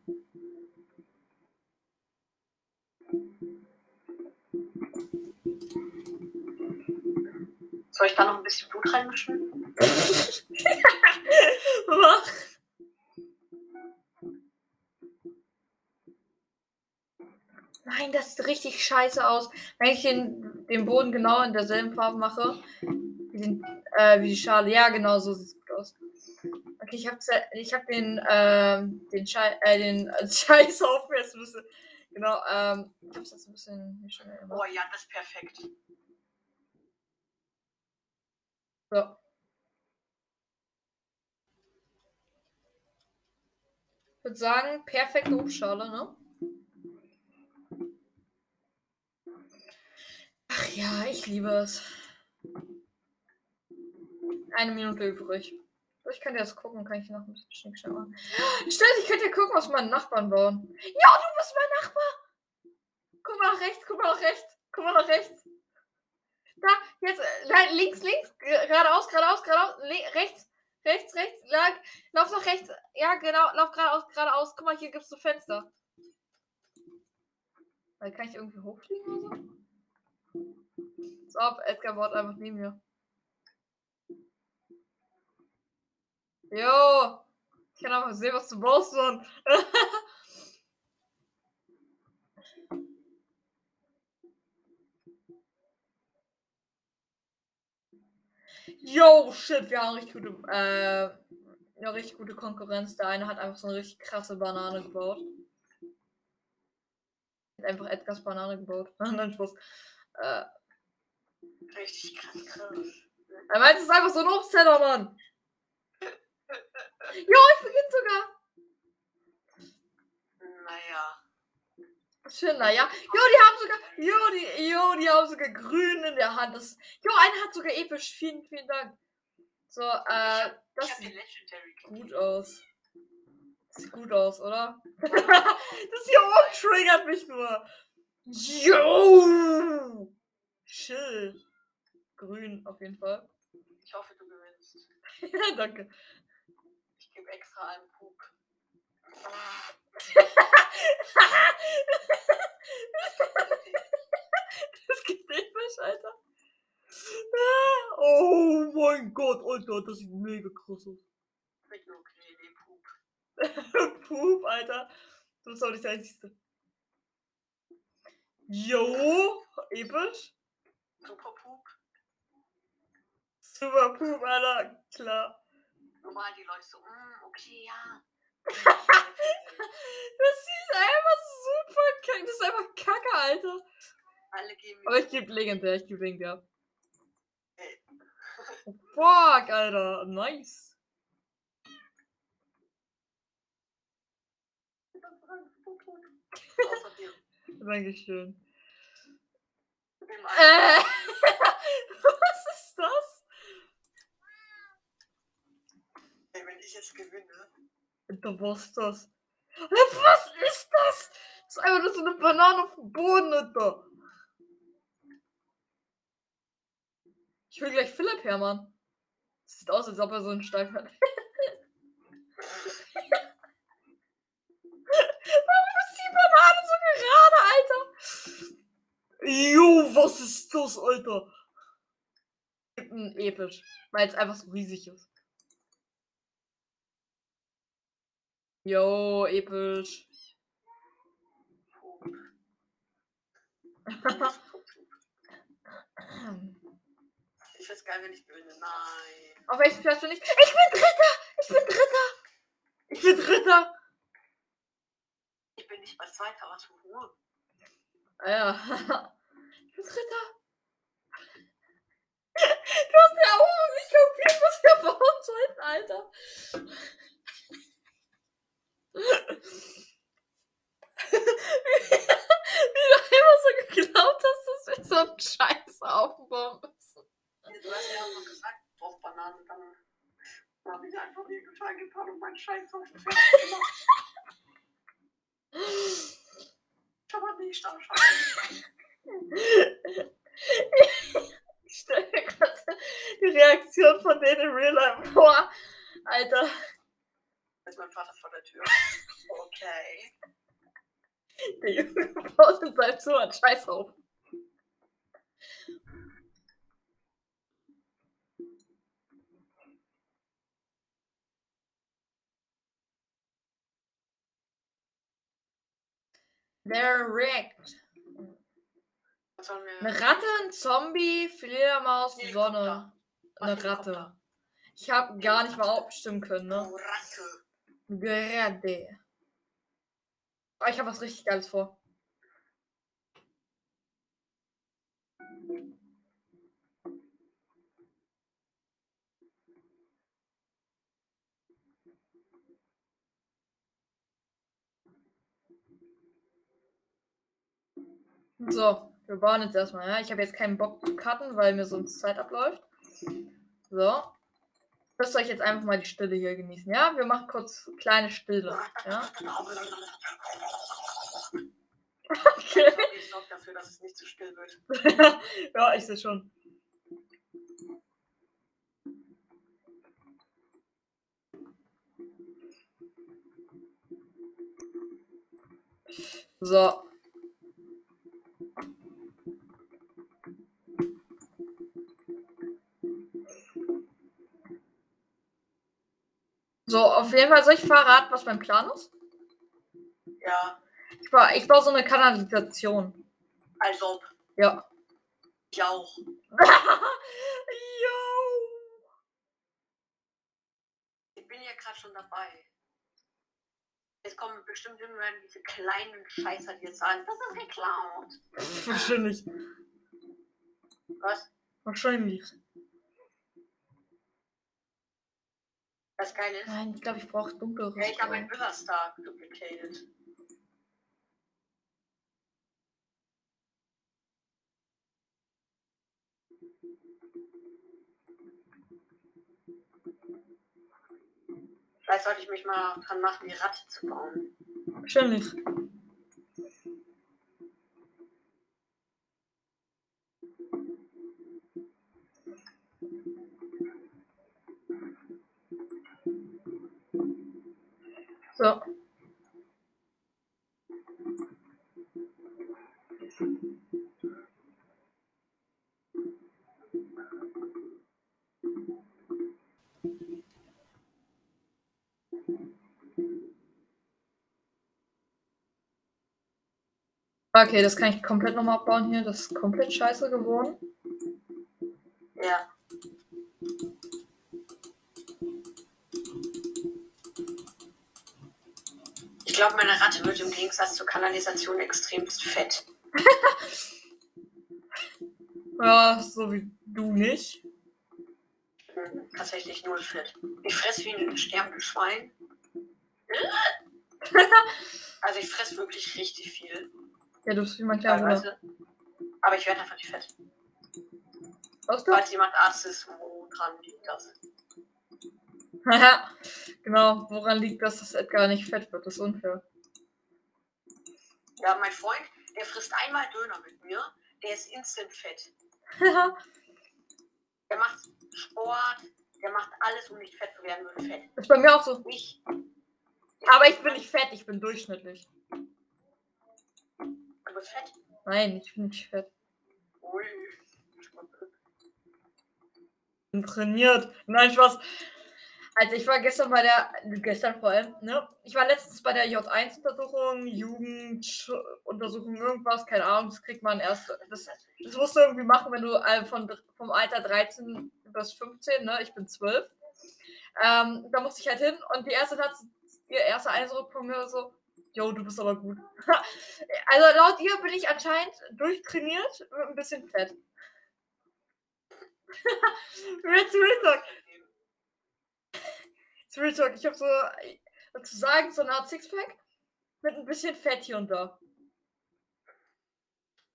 Soll ich da noch ein bisschen Blut reinmischen? Mach. Nein, das sieht richtig scheiße aus. Wenn ich den, den Boden genau in derselben Farbe mache, wie, den, äh, wie die Schale. Ja, genau so sieht es gut aus. Okay, ich habe ich hab den, ähm, den, Schei äh, den <laughs> Scheißhaufen jetzt ein bisschen. Genau, ähm, ich hab's jetzt ein bisschen gemacht. Oh ja, das ist perfekt. So. Ich würde sagen, perfekte Obstschale, ne? Ach ja, ich liebe es. Eine Minute übrig. Ich könnte jetzt gucken, kann ich noch ein bisschen Schnickschnack machen. Stimmt, ich könnte ja gucken, was meine Nachbarn bauen. Ja, du bist mein Nachbar! Guck mal nach rechts, guck mal nach rechts, guck mal nach rechts. Da, jetzt, äh, links, links, ge- geradeaus, geradeaus, geradeaus, rechts, rechts, rechts, lang, lauf nach rechts. Ja, genau, lauf geradeaus, geradeaus. Guck mal, hier gibt's so Fenster. Kann ich irgendwie hochfliegen oder so? So, Edgar baut einfach neben mir. Jo! Ich kann einfach sehen, was du baust, Mann. <laughs> Yo, shit, wir haben richtig gute, äh, eine richtig gute Konkurrenz. Der eine hat einfach so eine richtig krasse Banane gebaut. Hat einfach Edgars Banane gebaut. <laughs> Nein, Spaß. Äh, Richtig krass, krass. er meint, es ist einfach so ein Obstteller, Mann. Jo, ich beginne sogar. Naja. Ein naja. Jo, die haben sogar, jo, die, jo, die haben sogar grün in der Hand. Das, jo, einer hat sogar episch. Vielen, vielen Dank. So, äh, das sieht gut aus. Das sieht gut aus, oder? <laughs> das hier oben triggert mich nur. Jo! Chill. Grün auf jeden Fall. Ich hoffe, du gewinnst. <laughs> Danke. Ich gebe extra einen Puk. Das geht episch, Alter. Ah, Oh mein Gott, Alter, das sieht mega krass aus. Mit nur Puk. <laughs> Pup, Alter. Du bist auch nicht der Einzige. Jo, episch. Super Puk. Super Poop, Alter. Klar. Normal die Leute so, mm, okay, ja. <laughs> Das ist einfach super kacke. Das ist einfach kacke, Alter. Alle geben Aber ich gebe legendär, ich gebe legendär. Oh, fuck, Alter. Nice. <laughs> Dankeschön. Äh. <laughs> Was ist das? Ey, wenn ich jetzt gewinne, was ist das? Was ist das? Das ist einfach nur so eine Banane auf dem Boden, Alter. Ich will gleich Philipp Hermann. Sieht aus, als ob er so einen Stein hat. <laughs> Warum ist die Banane so gerade, Alter? Jo, was ist das, Alter? Episch. Weil es einfach so riesig ist. Jo, episch. ich find's geil, wenn ich gewinne. Nein. Auf welchem Platz bin ich? Ich bin Dritter! Ich bin Dritter! Ich bin Dritter! Ich bin nicht bei Zweiter, was für Ruhe. Ah ja. <laughs> Ich bin Dritter! Du hast ja auch nicht kapiert, was wir bauen sollten, Alter. Wie du immer so geglaubt hast, dass wir so einen Scheiß aufbauen müssen. Du hast ja auch gesagt, du brauchst Bananen, dann habe ich einfach nie gefallen getan und meinen Scheiß auf den Tisch gemacht. Ich habe nicht am. Ich stelle mir gerade die Reaktion von denen in Real Life vor. Alter, Ist mein Vater vor der Tür. Okay. der Junge baut in seinem Zimmer einen Scheiß auf. Sollen wir. Eine Ratte, ein Zombie, Fledermaus. Sonne. Eine? Ratte. Ich habe gar nicht mal abstimmen können, ne? Oh, Ratte. Gerade. Aber ich habe was richtig Geiles vor. So, wir bauen jetzt erstmal, ja. Ich habe jetzt keinen Bock zu cutten, weil mir sonst Zeit abläuft. So. Lasst euch jetzt einfach mal die Stille hier genießen, ja? Wir machen kurz kleine Stille, ja? Okay. Ich sorge dafür, dass es nicht zu still wird. <laughs> ja, ich sehe schon. So. So, auf jeden Fall soll ich verraten, was mein Plan ist? Ja, Ich baue, ich baue so eine Kanalisation. als ob. Ja. Ich auch. <laughs> Yo! Ich bin ja gerade schon dabei. Jetzt kommen bestimmt irgendwann diese kleinen Scheißer, die jetzt sagen, das ist geklaut. <laughs> Wahrscheinlich. Was? Wahrscheinlich. Das Geile ist, Nein, ich glaube, ich brauche dunkelere. ja, ich habe ein Stellen. River Star duplicated. Vielleicht sollte ich mich mal dran machen, die Ratte zu bauen. Wahrscheinlich. So. Okay, das kann ich komplett nochmal abbauen hier. Das ist komplett scheiße geworden. Ja. Glaube, meine Ratte wird im Gegensatz zur Kanalisation extremst fett. <laughs> Ja, so wie du nicht. Hm, Tatsächlich null fett. Ich fresse wie ein sterbendes Schwein. <laughs> Also ich fresse wirklich richtig viel. Ja, du bist wie mein kleiner. Aber ich werde einfach nicht fett. Du? Falls jemand Arzt ist, woran liegt das? <laughs> Ja, genau. Woran liegt das, dass Edgar nicht fett wird? Das ist unfair. Ja, mein Freund, der frisst einmal Döner mit mir, der ist instant fett. <laughs> Der macht Sport, der macht alles, um nicht fett zu werden, wird fett. ist bei mir auch so. Ich. Aber ich bin nicht fett, ich bin durchschnittlich. Du bist fett. Nein, ich bin nicht fett. Ui. Ich bin trainiert. Nein, Spaß. Also ich war gestern bei der, gestern vor allem, ne? Ich war letztens bei der J1-Untersuchung, Jugenduntersuchung, irgendwas, keine Ahnung, das kriegt man erst, das, das musst du irgendwie machen, wenn du äh, von, vom Alter 13 bis 15, ne? Ich bin 12. Ähm, da musste ich halt hin und die erste hat, ihr erster Eindruck von mir war so, yo, du bist aber gut. <laughs> also laut ihr bin ich anscheinend durchtrainiert mit ein bisschen Fett. <laughs> Real Talk. Real Talk. Ich habe so, äh, sozusagen so eine Art Sixpack mit ein bisschen Fett hier und da.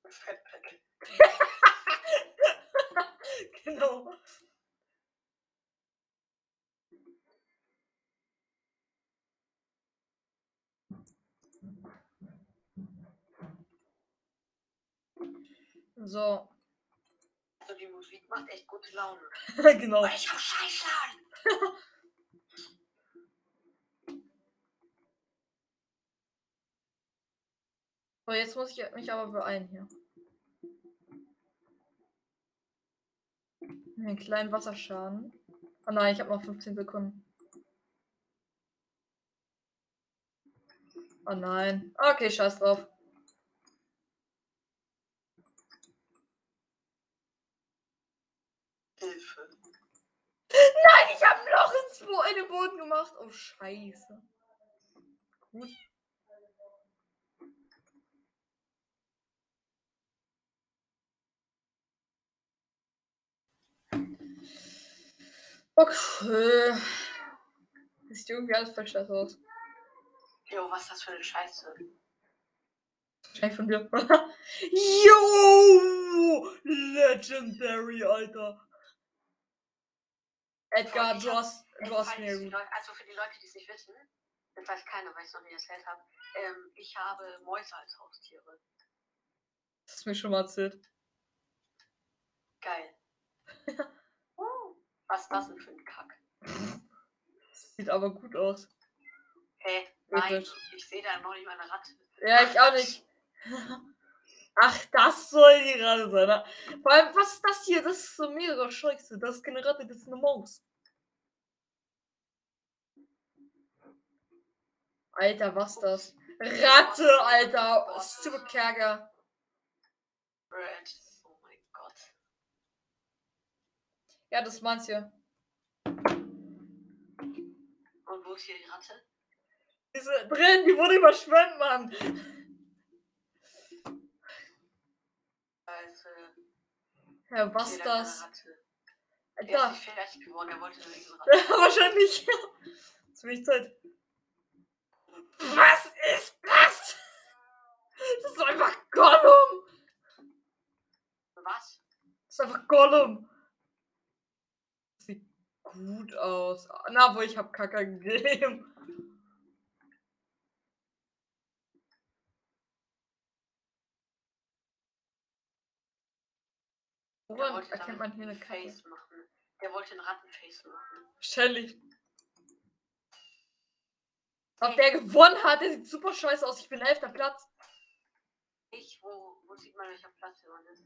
Fettpack. <laughs> genau. So, Also die Musik macht echt gute Laune. <laughs> genau. Ich hab Scheiße <laughs> So, jetzt muss ich mich aber beeilen hier. Einen kleinen Wasserschaden. Oh nein, ich habe noch 15 Sekunden. Oh nein. Okay, scheiß drauf. Hilfe. Nein, ich habe ein Loch ins Bo in den Boden gemacht. Oh, scheiße. Gut. Okay. Das sieht irgendwie alles scheiße aus. Jo, was ist das für eine Scheiße? Wahrscheinlich von dir. Yo! Legendary, Alter. Edgar, mir die Leute, also für die Leute, die es nicht wissen, das weiß keiner, weil ich es noch nie erzählt habe. Ähm, ich habe Mäuse als Haustiere. Das hast du mir schon mal erzählt. Geil. <laughs> Was ist das denn für ein Kack? Das sieht aber gut aus. Hä? Nein, Episch. ich sehe da noch nicht mal eine Ratte. Ja, ich auch nicht. Ach, das soll die Ratte sein. ne? Vor allem, was ist das hier? Das ist so mehrere Scheiße. Das ist keine Ratte, das ist eine Maus. Alter, was ist das? Ratte, Alter. Super Kerger. Red. Oh mein Gott. Ja, das meinst du. Und wo ist hier die Ratte? Diese drin, die wurde überschwemmt, Mann. Also, Ja, was ich ist das? keine Ratte. Der ist nicht fertig geworden, er wollte nur diesen <laughs> Ratte. Wahrscheinlich. Zu wenig Zeit. Was ist das? Das ist einfach Gollum. Was? Das ist einfach Gollum. Gut aus. Na, wo ich hab Kacke gegeben. Der Woran wollte erkennt man hier eine Kacke? Face machen. Der wollte ein Rattenface machen. Wahrscheinlich. Ob der gewonnen hat, der sieht super scheiße aus. Ich bin elfter Platz. Ich, wo, wo sieht man, welcher Platz man ist?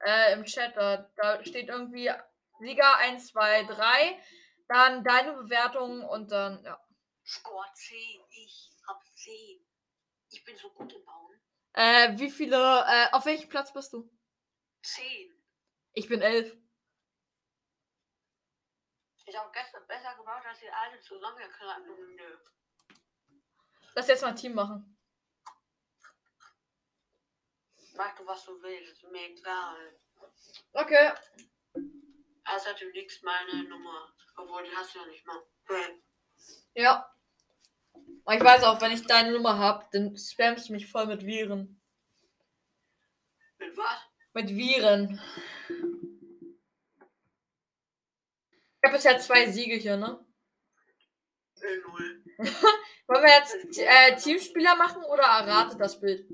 Äh, im Chat, da, da steht irgendwie Sieger 1, 2, 3. Dann deine Bewertung und dann, ja. Score 10. Ich hab 10. Ich bin so gut im Bauen. Äh, wie viele, äh, auf welchem Platz bist du? 10. Ich bin elf. Ich habe gestern besser gebaut, als ihr alle zusammengekramt. Nö. Lass jetzt mal ein Team machen. Mach du, was du willst. Mir egal. Okay. Außer du liegst meine Nummer. Obwohl, die hast du ja nicht mal. Hm. Ja. Aber ich weiß auch, wenn ich deine Nummer hab, dann spammst du mich voll mit Viren. Mit was? Mit Viren. Ich habe bisher zwei Siege hier, ne? Äh, null. <laughs> Wollen wir jetzt äh, Teamspieler machen oder errate das Bild?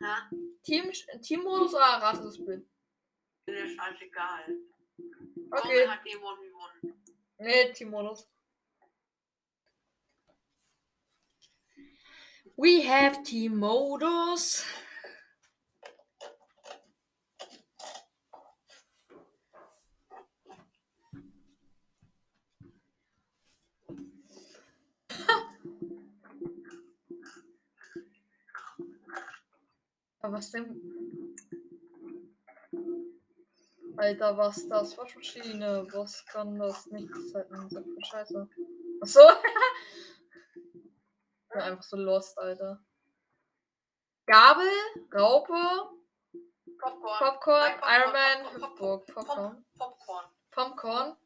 Ja? Team, Teammodus oder errate das Bild? Mir ist scheißegal. Okay. Komm, hat gewonnen, gewonnen. Nee, Teammodus. We have Teammodus. Aber was denn? Alter, was das? Waschmaschine. Was kann das nicht sein? Viel Scheiße. Achso. <laughs> ich bin einfach so lost, Alter. Gabel, Raupe, Popcorn. Popcorn, Nein, Iron Man, Popcorn, Hüpfburg, Pop- Popcorn, Popcorn. Popcorn,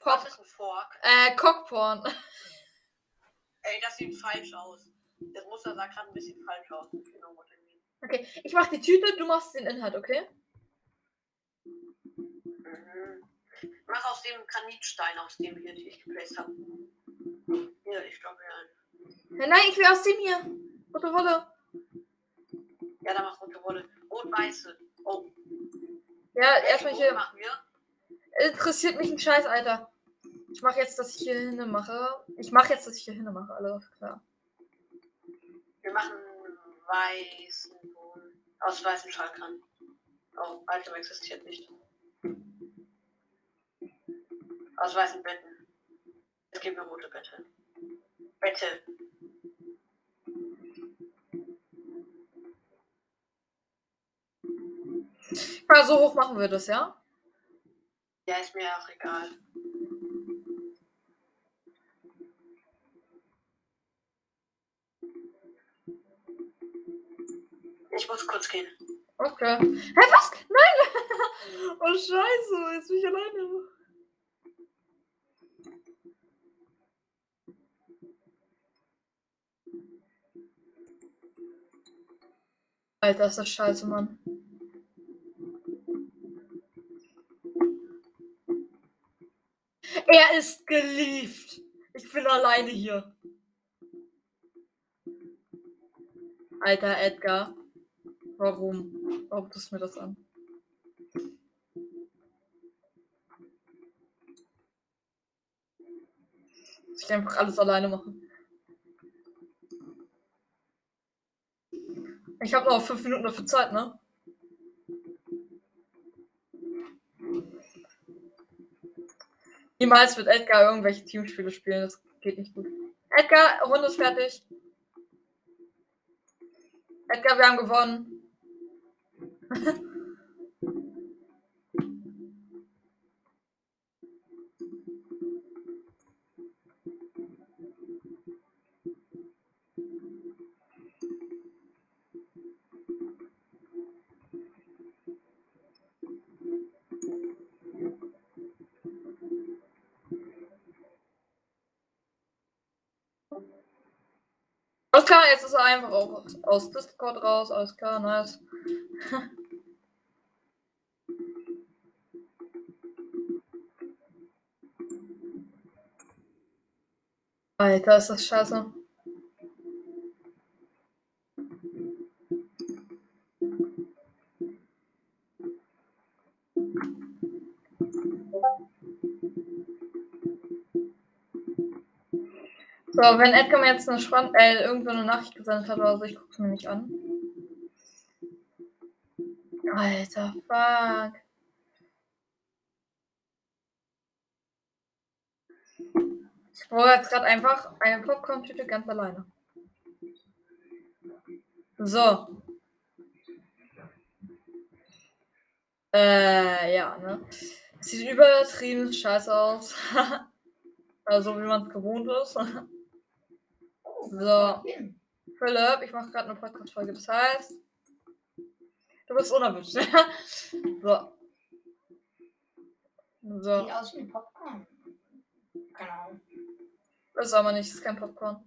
Was Pop, ist ein Fork? äh, Cockporn. <laughs> Ey, das sieht falsch aus. Das Muster sah gerade ein bisschen falsch aus. Okay, ich mach die Tüte, du machst den Inhalt, okay? Mach aus dem Granitstein, aus dem hier, die ich geplaced habe. Hier, ich glaube ja. Nein, ich will aus dem hier. Rote Wolle. Ja, dann mach rote Wolle. Rot-weiße. Oh. Ja, erstmal hier. machen wir? Interessiert mich ein Scheiß, Alter. Ich mach jetzt, dass ich hier hinne mache. Ich mach jetzt, dass ich hier hinne mache, alles klar. Wir machen weißen Boden. Aus weißen Schalkern. Oh, Item existiert nicht. Aus weißen Betten. Es gibt eine rote Bette. Bette. Ja, so hoch machen wir das, ja? Ja, ist mir auch egal. Ich muss kurz gehen. Okay. Hä, was? Nein! <laughs> oh, scheiße, jetzt bin ich alleine. Alter, ist das scheiße, Mann. Er ist geliebt. Ich bin alleine hier. Alter Edgar. Warum? Warum tust du mir das an? Ich einfach alles alleine machen. Ich habe noch fünf Minuten dafür Zeit, ne? Niemals wird Edgar irgendwelche Teamspiele spielen, das geht nicht gut. Edgar, Runde ist fertig. Edgar, wir haben gewonnen. <laughs> Alles klar, jetzt ist er einfach auch aus Discord raus. Alles klar, nice. <laughs> Alter, ist das scheiße. So, wenn Edgar mir jetzt eine Spann äh, irgendwo eine Nachricht gesendet hat oder so, ich guck's mir nicht an. Alter, fuck. Ich brauche jetzt gerade einfach eine Popcorn-Tüte ganz alleine. So. Äh, ja, ne? Sieht übertrieben scheiße aus. <laughs> also, wie man es gewohnt ist. <laughs> So. Philipp, ich mache gerade eine Podcast-Folge. Das heißt, du bist unerwünscht. <laughs> so. So. Sieht aus wie ein Popcorn. Ahnung. Das ist aber nicht, das ist kein Popcorn.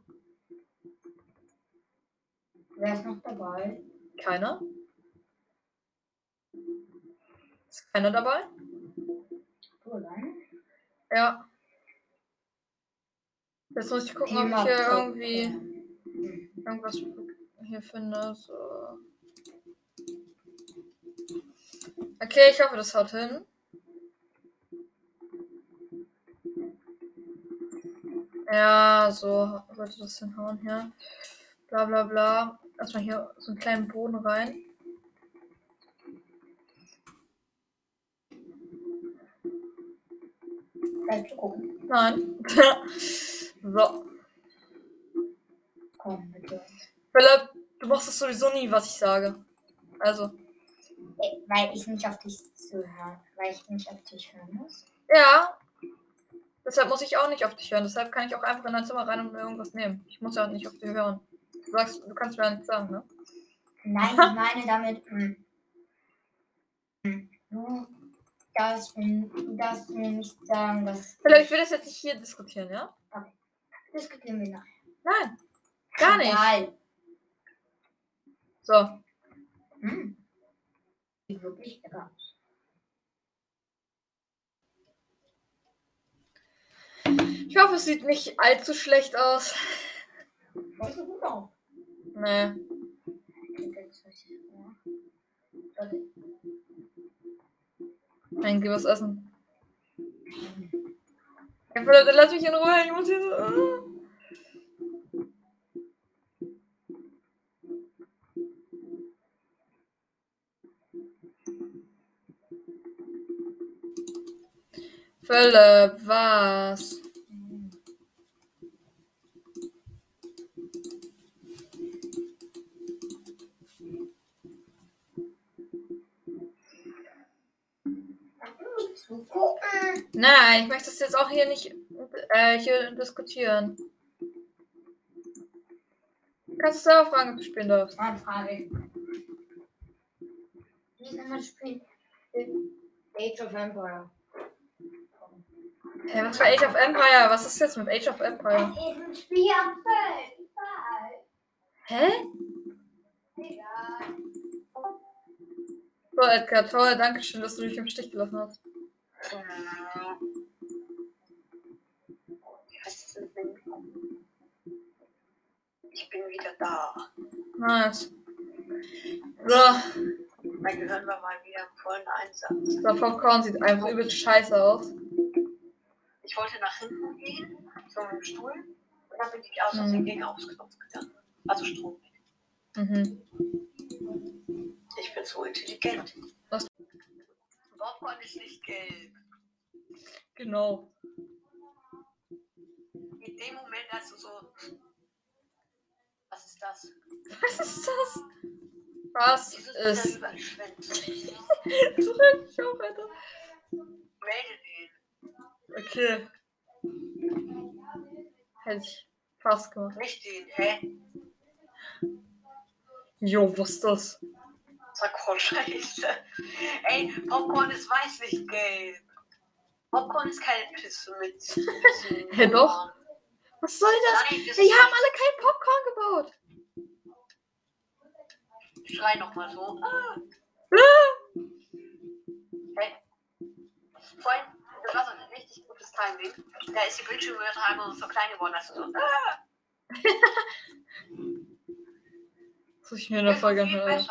Wer ist noch dabei? Keiner? Ist keiner dabei? Du allein? Ja. Jetzt muss ich gucken, ob ich Thema hier irgendwie irgendwas hier finde. So. Okay, ich hoffe, das haut hin. Ja, so sollte das hinhauen hier. Bla bla bla. Erstmal hier so einen kleinen Boden rein. Bleib zu gucken. Nein. <laughs> so. Komm, bitte. Philipp, du machst es sowieso nie, was ich sage. Also. Weil ich nicht auf dich zuhören. Weil ich nicht auf dich hören muss. Ja. Deshalb muss ich auch nicht auf dich hören. Deshalb kann ich auch einfach in dein Zimmer rein und mir irgendwas nehmen. Ich muss ja nicht auf dich hören. Du sagst, du kannst mir ja nichts sagen, ne? Nein, ich meine damit, hm, hm, du darfst, darfst mir nicht sagen, dass. Philipp, ich will das jetzt nicht hier diskutieren, ja? Diskutieren wir nachher. Nein. Gar nicht. Egal. So. Hm. Sieht wirklich lecker aus. Ich hoffe, es sieht nicht allzu schlecht aus. Sieht so gut aus. Nee. Nein, geh was essen. Dann lass mich in Ruhe. Ich muss hier so. ah. Philipp, was? Nein, ich möchte das jetzt auch hier nicht äh, hier diskutieren. Du kannst es selber fragen, ob du spielen darfst. Eine Frage. Wie ist nochmal das Spiel? Age of Empire. Hey, was für Age of Empire? Was ist jetzt mit Age of Empire? Das ist ein Spiel am. Hä? Egal. So, Edgar, toll, danke schön, dass du mich im Stich gelassen hast. Ich bin wieder da. Nice. So, Mein Gehirn war mal wieder im vollen Einsatz. der Popcorn sieht einfach übelst scheiße aus. Ich wollte nach hinten gehen, so mit dem Stuhl, und dann bin ich aus Versehen Mhm. gegen Ausknopf gegangen. Also Strom weg. Mhm. Ich bin so intelligent. Popcorn ist nicht gelb. Genau. In dem Moment, als du so. Was ist das? Was ist das? Was Dieses ist. Zurück, ich auch, Alter. Melde den. Okay. Hätte ich fast gemacht. Nicht den, hä? Jo, was ist das? Oh, Scheiße. Ey, Popcorn ist weiß, nicht gelb. Popcorn ist keine Pisse mit. <laughs> Hä, doch. Was soll das? Nein, das Die haben alle kein Popcorn gebaut. Schrei nochmal so. Ah. Hey. Vorhin, das war so ein richtig gutes Timing. Da ist die Bildschirmübertragung so klein geworden, dass du so. Ah, <laughs> Das muss ich mir in der Folge anhören.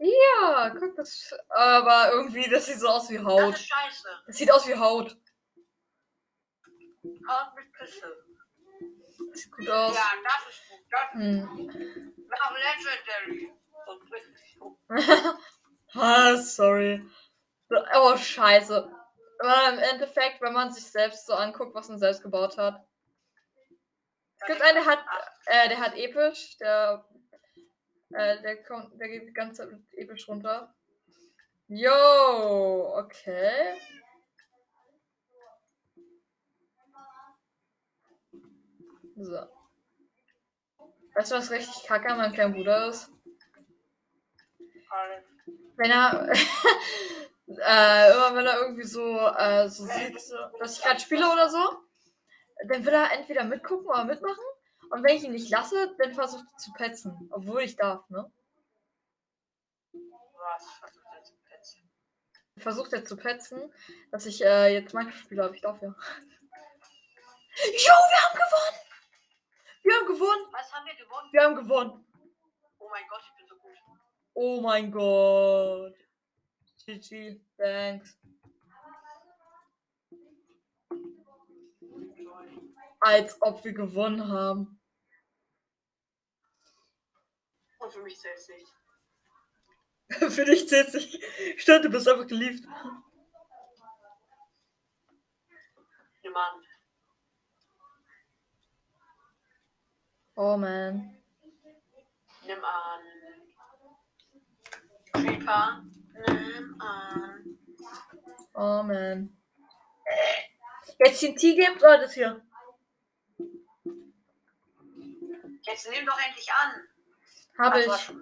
Ja, guck, das. Aber irgendwie, das sieht so aus wie Das Haut. ist scheiße. Das sieht aus wie Haut. Haut mit Pisse. Das sieht gut aus. Ja, das ist gut. Das Hm. ist auch legendary. <laughs> Ah, sorry. Oh, scheiße. Aber im Endeffekt, wenn man sich selbst so anguckt, was man selbst gebaut hat. Es gibt einen, der hat, äh, der hat episch, der, äh, der kommt, der geht die ganze Zeit mit episch runter. Yo, okay. So. Weißt du, was richtig kacke an meinem kleinen Bruder ist? Wenn er. <laughs> äh, immer wenn er irgendwie so, äh, so sieht, dass ich gerade spiele oder so, dann will er entweder mitgucken oder mitmachen. Und wenn ich ihn nicht lasse, dann versucht er zu petzen. Obwohl ich darf, ne? Was? Was ist das jetzt? Versucht er zu petzen, dass ich äh, jetzt Minecraft spiele, aber ich darf ja. <laughs> Jo, wir haben gewonnen! Wir haben gewonnen! Was haben wir gewonnen? Wir haben gewonnen! Oh mein Gott, ich bin so gut. Oh mein Gott. GG, thanks. Als ob wir gewonnen haben. Und für mich zählt es nicht. <laughs> Für dich zählt sich. Stimmt, du bist einfach geliebt. Nimm an. Oh man. Nimm an. Creeper. Nimm an. Oh man. Jetzt den T-Games oder das hier? Jetzt nimm doch endlich an. Habe hast ich.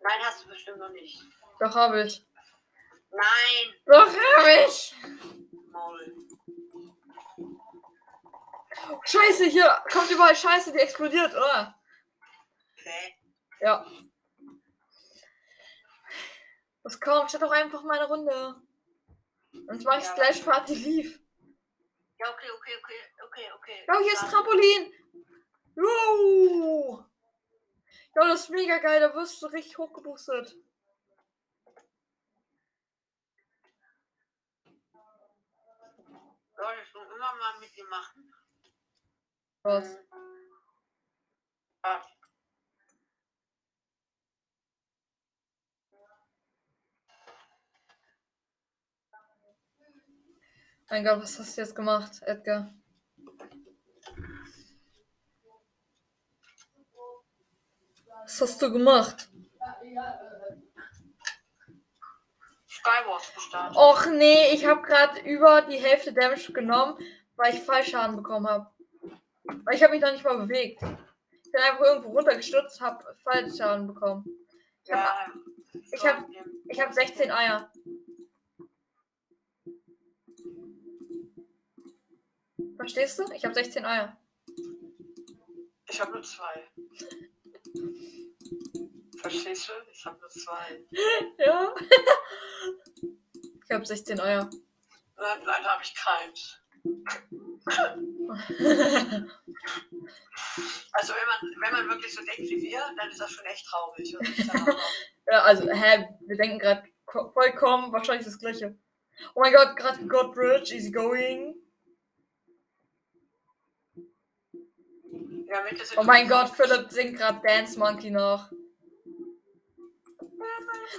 Nein, hast du bestimmt noch nicht. Doch, habe ich. Nein. Doch, habe ich. Maul. Scheiße, hier kommt überall Scheiße, die explodiert, oder? Hä? Ja. Das kommt, start doch einfach mal eine Runde. Sonst mach ich Ja. gleich Party lief. Ja, okay, okay, okay, okay, okay. Oh, hier ist Trampolin. Wow. Ja, das ist mega geil. Da wirst du richtig hochgeboostet. Soll ich schon immer mal mit dir machen? Was? Ah, Mein Gott, was hast du jetzt gemacht, Edgar? Was hast du gemacht? Skywars gestartet. Och nee, ich habe gerade über die Hälfte Damage genommen, weil ich Fallschaden bekommen habe. Weil ich habe mich noch nicht mal bewegt. Ich bin einfach irgendwo runtergestürzt, habe Fallschaden bekommen. Ja, Ich hab- Ich habe 16 Eier. Verstehst du? Ich habe 16 Eier. Ich habe nur zwei. Verstehst du? Ich habe nur zwei. <laughs> Ja. Ich habe 16 Eier. Nein, leider habe ich keins. Also wenn man, wenn man wirklich so denkt wie wir, dann ist das schon echt traurig. <laughs> Ja, also, hä, wir denken gerade vollkommen wahrscheinlich das gleiche. Oh mein Gott, gerade Godbridge, easy going. Oh mein Gott, Philipp singt gerade Dance Monkey noch.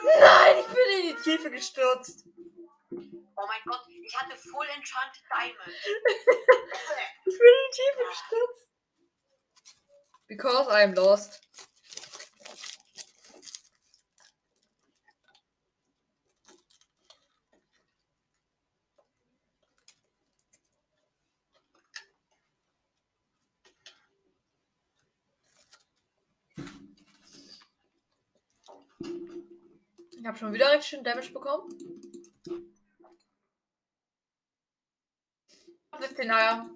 Nein, ich bin in die Tiefe gestürzt. Oh mein Gott, ich hatte Full Enchanted Diamond. <laughs> Ich bin in die Tiefe gestürzt. Because I'm lost. Ich habe schon wieder richtig schön Damage bekommen. 16 Eier.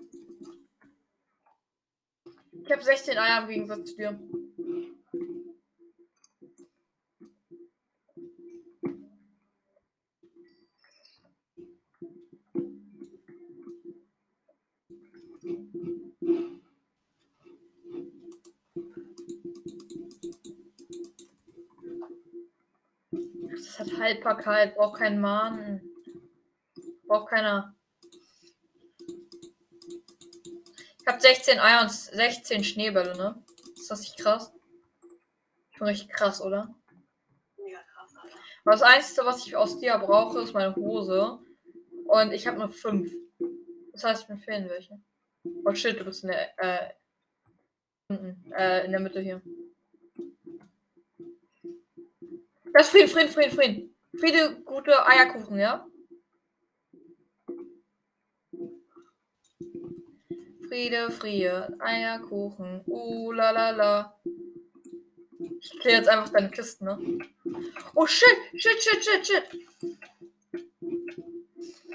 Ich habe 16 Eier im Gegensatz zu dir. Haltbarkeit, braucht kein Mahn. Braucht keiner. Ich habe 16 Eier und 16 Schneebälle, ne? Ist das nicht krass? Schon richtig krass, oder? Ja, krass, Alter. Aber das Einzige, was ich aus dir brauche, ist meine Hose. Und ich habe nur 5. Das heißt, mir fehlen welche. Oh shit, du bist in der, äh, unten, äh, in der Mitte hier. Das Frieden, Frieden, Frieden, Frieden. Friede, gute Eierkuchen, ja? Friede, Friede, Eierkuchen, uh la la la. Ich kriege jetzt einfach deine Kisten, ne? Oh shit, shit, shit, shit, shit.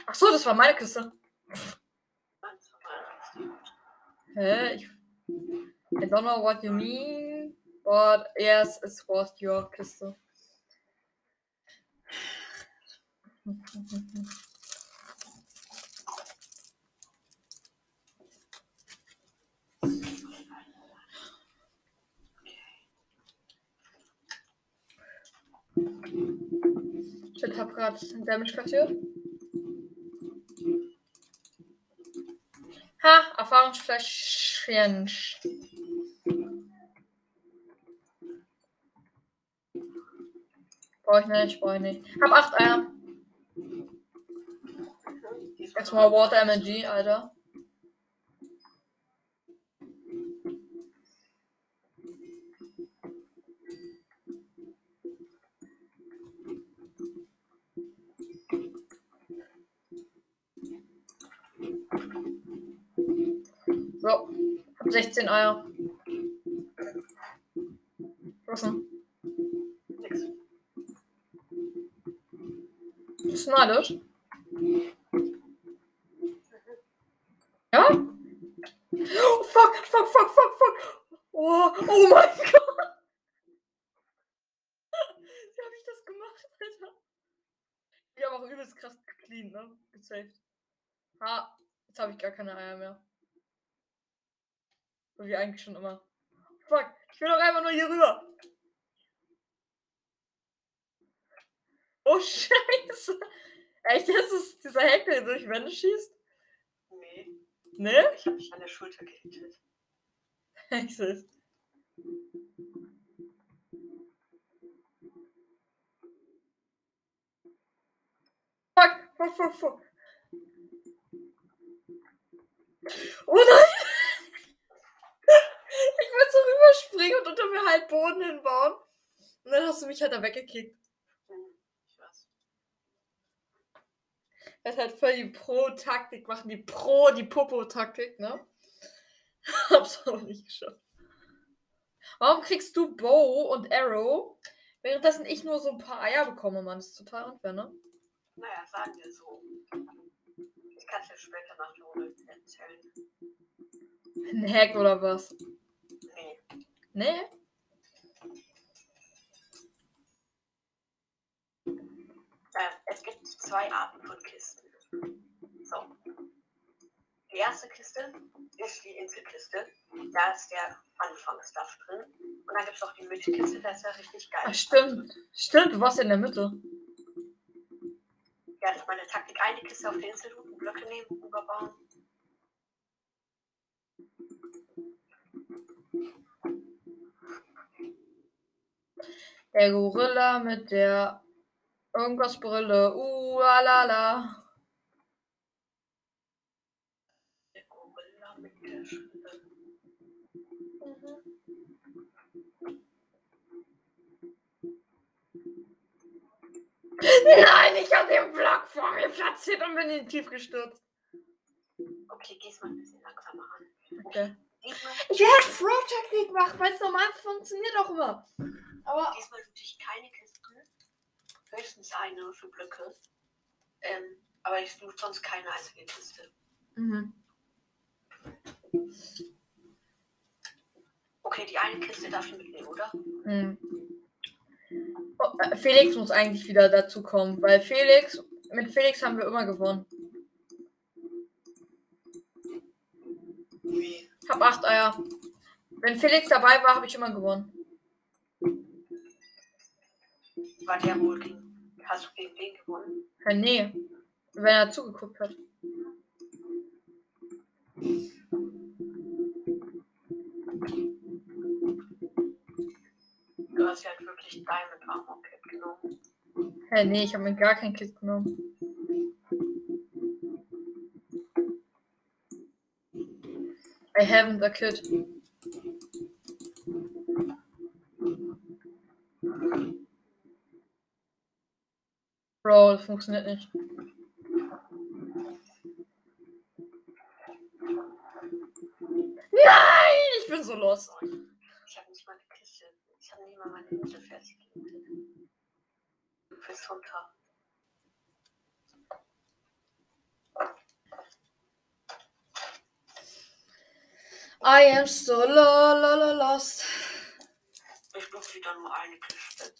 Ach so, das war meine Kiste. Hä? Ich, I don't know what you mean, but yes, it was your Kiste. Ich hab grad Damage kassiert. Ha, Erfahrungsfläschchen. Brauche ich nicht, brauche ich nicht. Hab 8 Eier. Jetzt mal Water MG, Alter. So, hab 16 Eier. Alles. Ja? Oh, fuck, fuck, fuck, fuck, fuck. Oh, oh mein Gott. Wie habe ich das gemacht, Alter? Ich habe auch übelst krass geclean, ne? Gesaved. Ha, jetzt habe ich gar keine Eier mehr. So wie eigentlich schon immer. Fuck, ich will doch einfach nur hier rüber. Oh, scheiße. Echt, das ist dieser Hack, der durch Wände schießt? Nee, Ne? ich habe mich an der Schulter gehittet. <laughs> Ich seh's. Fuck, fuck, fuck, fuck. Oh nein! <laughs> Ich wollte so rüberspringen und unter mir halt Boden hinbauen. Und dann hast du mich halt da weggekickt. Hm, Ich weiß. Das ist halt voll die Pro-Taktik, machen die Pro, die Popo-Taktik, ne? <laughs> Hab's aber nicht geschafft. Warum kriegst du Bow und Arrow, währenddessen ich nur so ein paar Eier bekomme, Mann? Das ist total unfair, ne? Naja, sagen wir so. Ich kann es dir später nach Runde erzählen. Ein Hack oder was? Nee. Nee? Äh, es gibt zwei Arten von Kisten. So. Die erste Kiste ist die Inselkiste. Da ist der Anfangsstuff drin. Und dann gibt es auch die Mittelkiste, da ist ja richtig geil. Ach, stimmt. Stimmt, du warst in der Mitte. Ja, das ist meine Taktik. Eine Kiste auf der Insel tun, Blöcke nehmen, überbauen. Der Gorilla mit der irgendwas Brille. Uh, la la la. Nein, ich habe den Block vor mir platziert und bin in die Tief gestürzt. Okay, geh's mal ein bisschen langsamer an. Okay. Ich halt Pro-Taktik machen, weil es normal funktioniert auch immer. Aber diesmal würde ich keine Kisten. Höchstens eine für Blöcke. Ähm, aber ich suche sonst keine einzige Kiste. Mhm. Okay, die eine Kiste darf ich mitnehmen, oder? Mhm. Äh, Felix muss eigentlich wieder dazu kommen, weil Felix, mit Felix haben wir immer gewonnen. Hab acht Eier. Wenn Felix dabei war, habe ich immer gewonnen. War der wohl gegen. Hast du gegen den gewonnen? Ja, nee. Wenn er zugeguckt hat. Du hast ja halt wirklich Diamond Armor Kit genommen. Hä, nee, ich habe mir gar kein Kit genommen. I haven't a kit. Bro, das funktioniert nicht. bin so lost. Ich habe nicht mal eine Kiste. Ich habe nicht mal meine Insel fertig gemietet. Du bist runter. I am so lo, lo, lo, lost. Ich brauche wieder nur eine Kiste.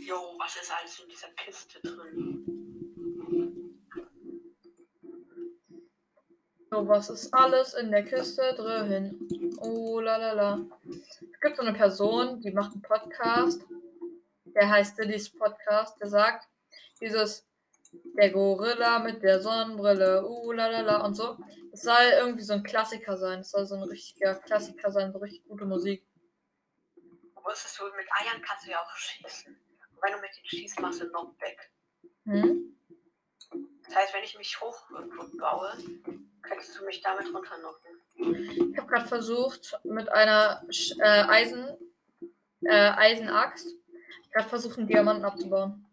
Jo, was ist alles in dieser Kiste drin? So, was ist alles in der Kiste drin? Oh, la, la, la. Es gibt so eine Person, die macht einen Podcast. Der heißt Dillys Podcast. Der sagt, dieses, der Gorilla mit der Sonnenbrille, uh, la, la, la und so. Es soll irgendwie so ein Klassiker sein. Es soll so ein richtiger Klassiker sein, so richtig gute Musik. Wusstest du, mit Eiern kannst du ja auch schießen. Und wenn du mit den schießt, machst du weg. Hm? Das heißt, wenn ich mich hoch irgendwo baue, kannst du mich damit runternocken. Ich habe gerade versucht, mit einer Sch- äh, Eisen, äh, Eisenaxt, gerade versucht, einen Diamanten abzubauen.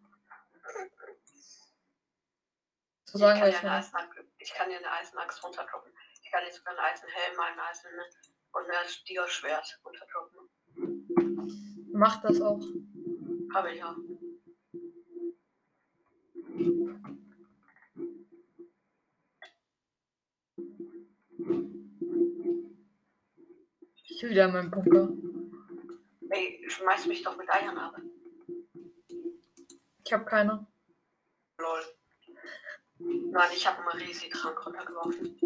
Ich sagen kann, wir ja eine. Eisenaxt, ich kann dir eine Eisenaxt runterdroppen. Ich kann dir sogar einen Eisenhelm, ein Eisen und ein Stierschwert runterdroppen. Macht das auch. Habe ich ja. Ich will wieder in meinen Bunker. Ey, schmeiß mich doch mit Eiern ab. Ich habe keine. Lol. Nein, ich habe einen riesigen Trank runtergeworfen.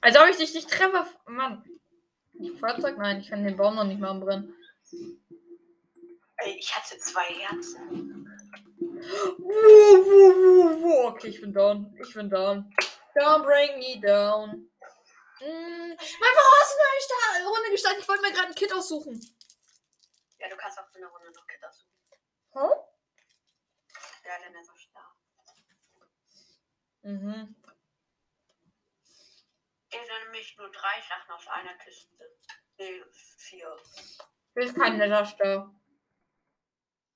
Als ob ich dich nicht treffe. Mann. Feuerzeug? Nein, ich kann den Baum noch nicht mal anbrennen. Ey, ich hatte zwei Herzen. Okay, ich bin down. Ich bin down. Don't bring me down. Mann, warum hast du eine Sta- Runde gestartet? Ich wollte mir gerade ein Kit aussuchen. Ja, du kannst auch für eine Runde noch Kinder suchen. Hä? Ja, denn er so stark. Mhm. Ich sind nämlich nur drei Sachen aus einer Kiste. Nee, vier. Hier ist kein netter Star.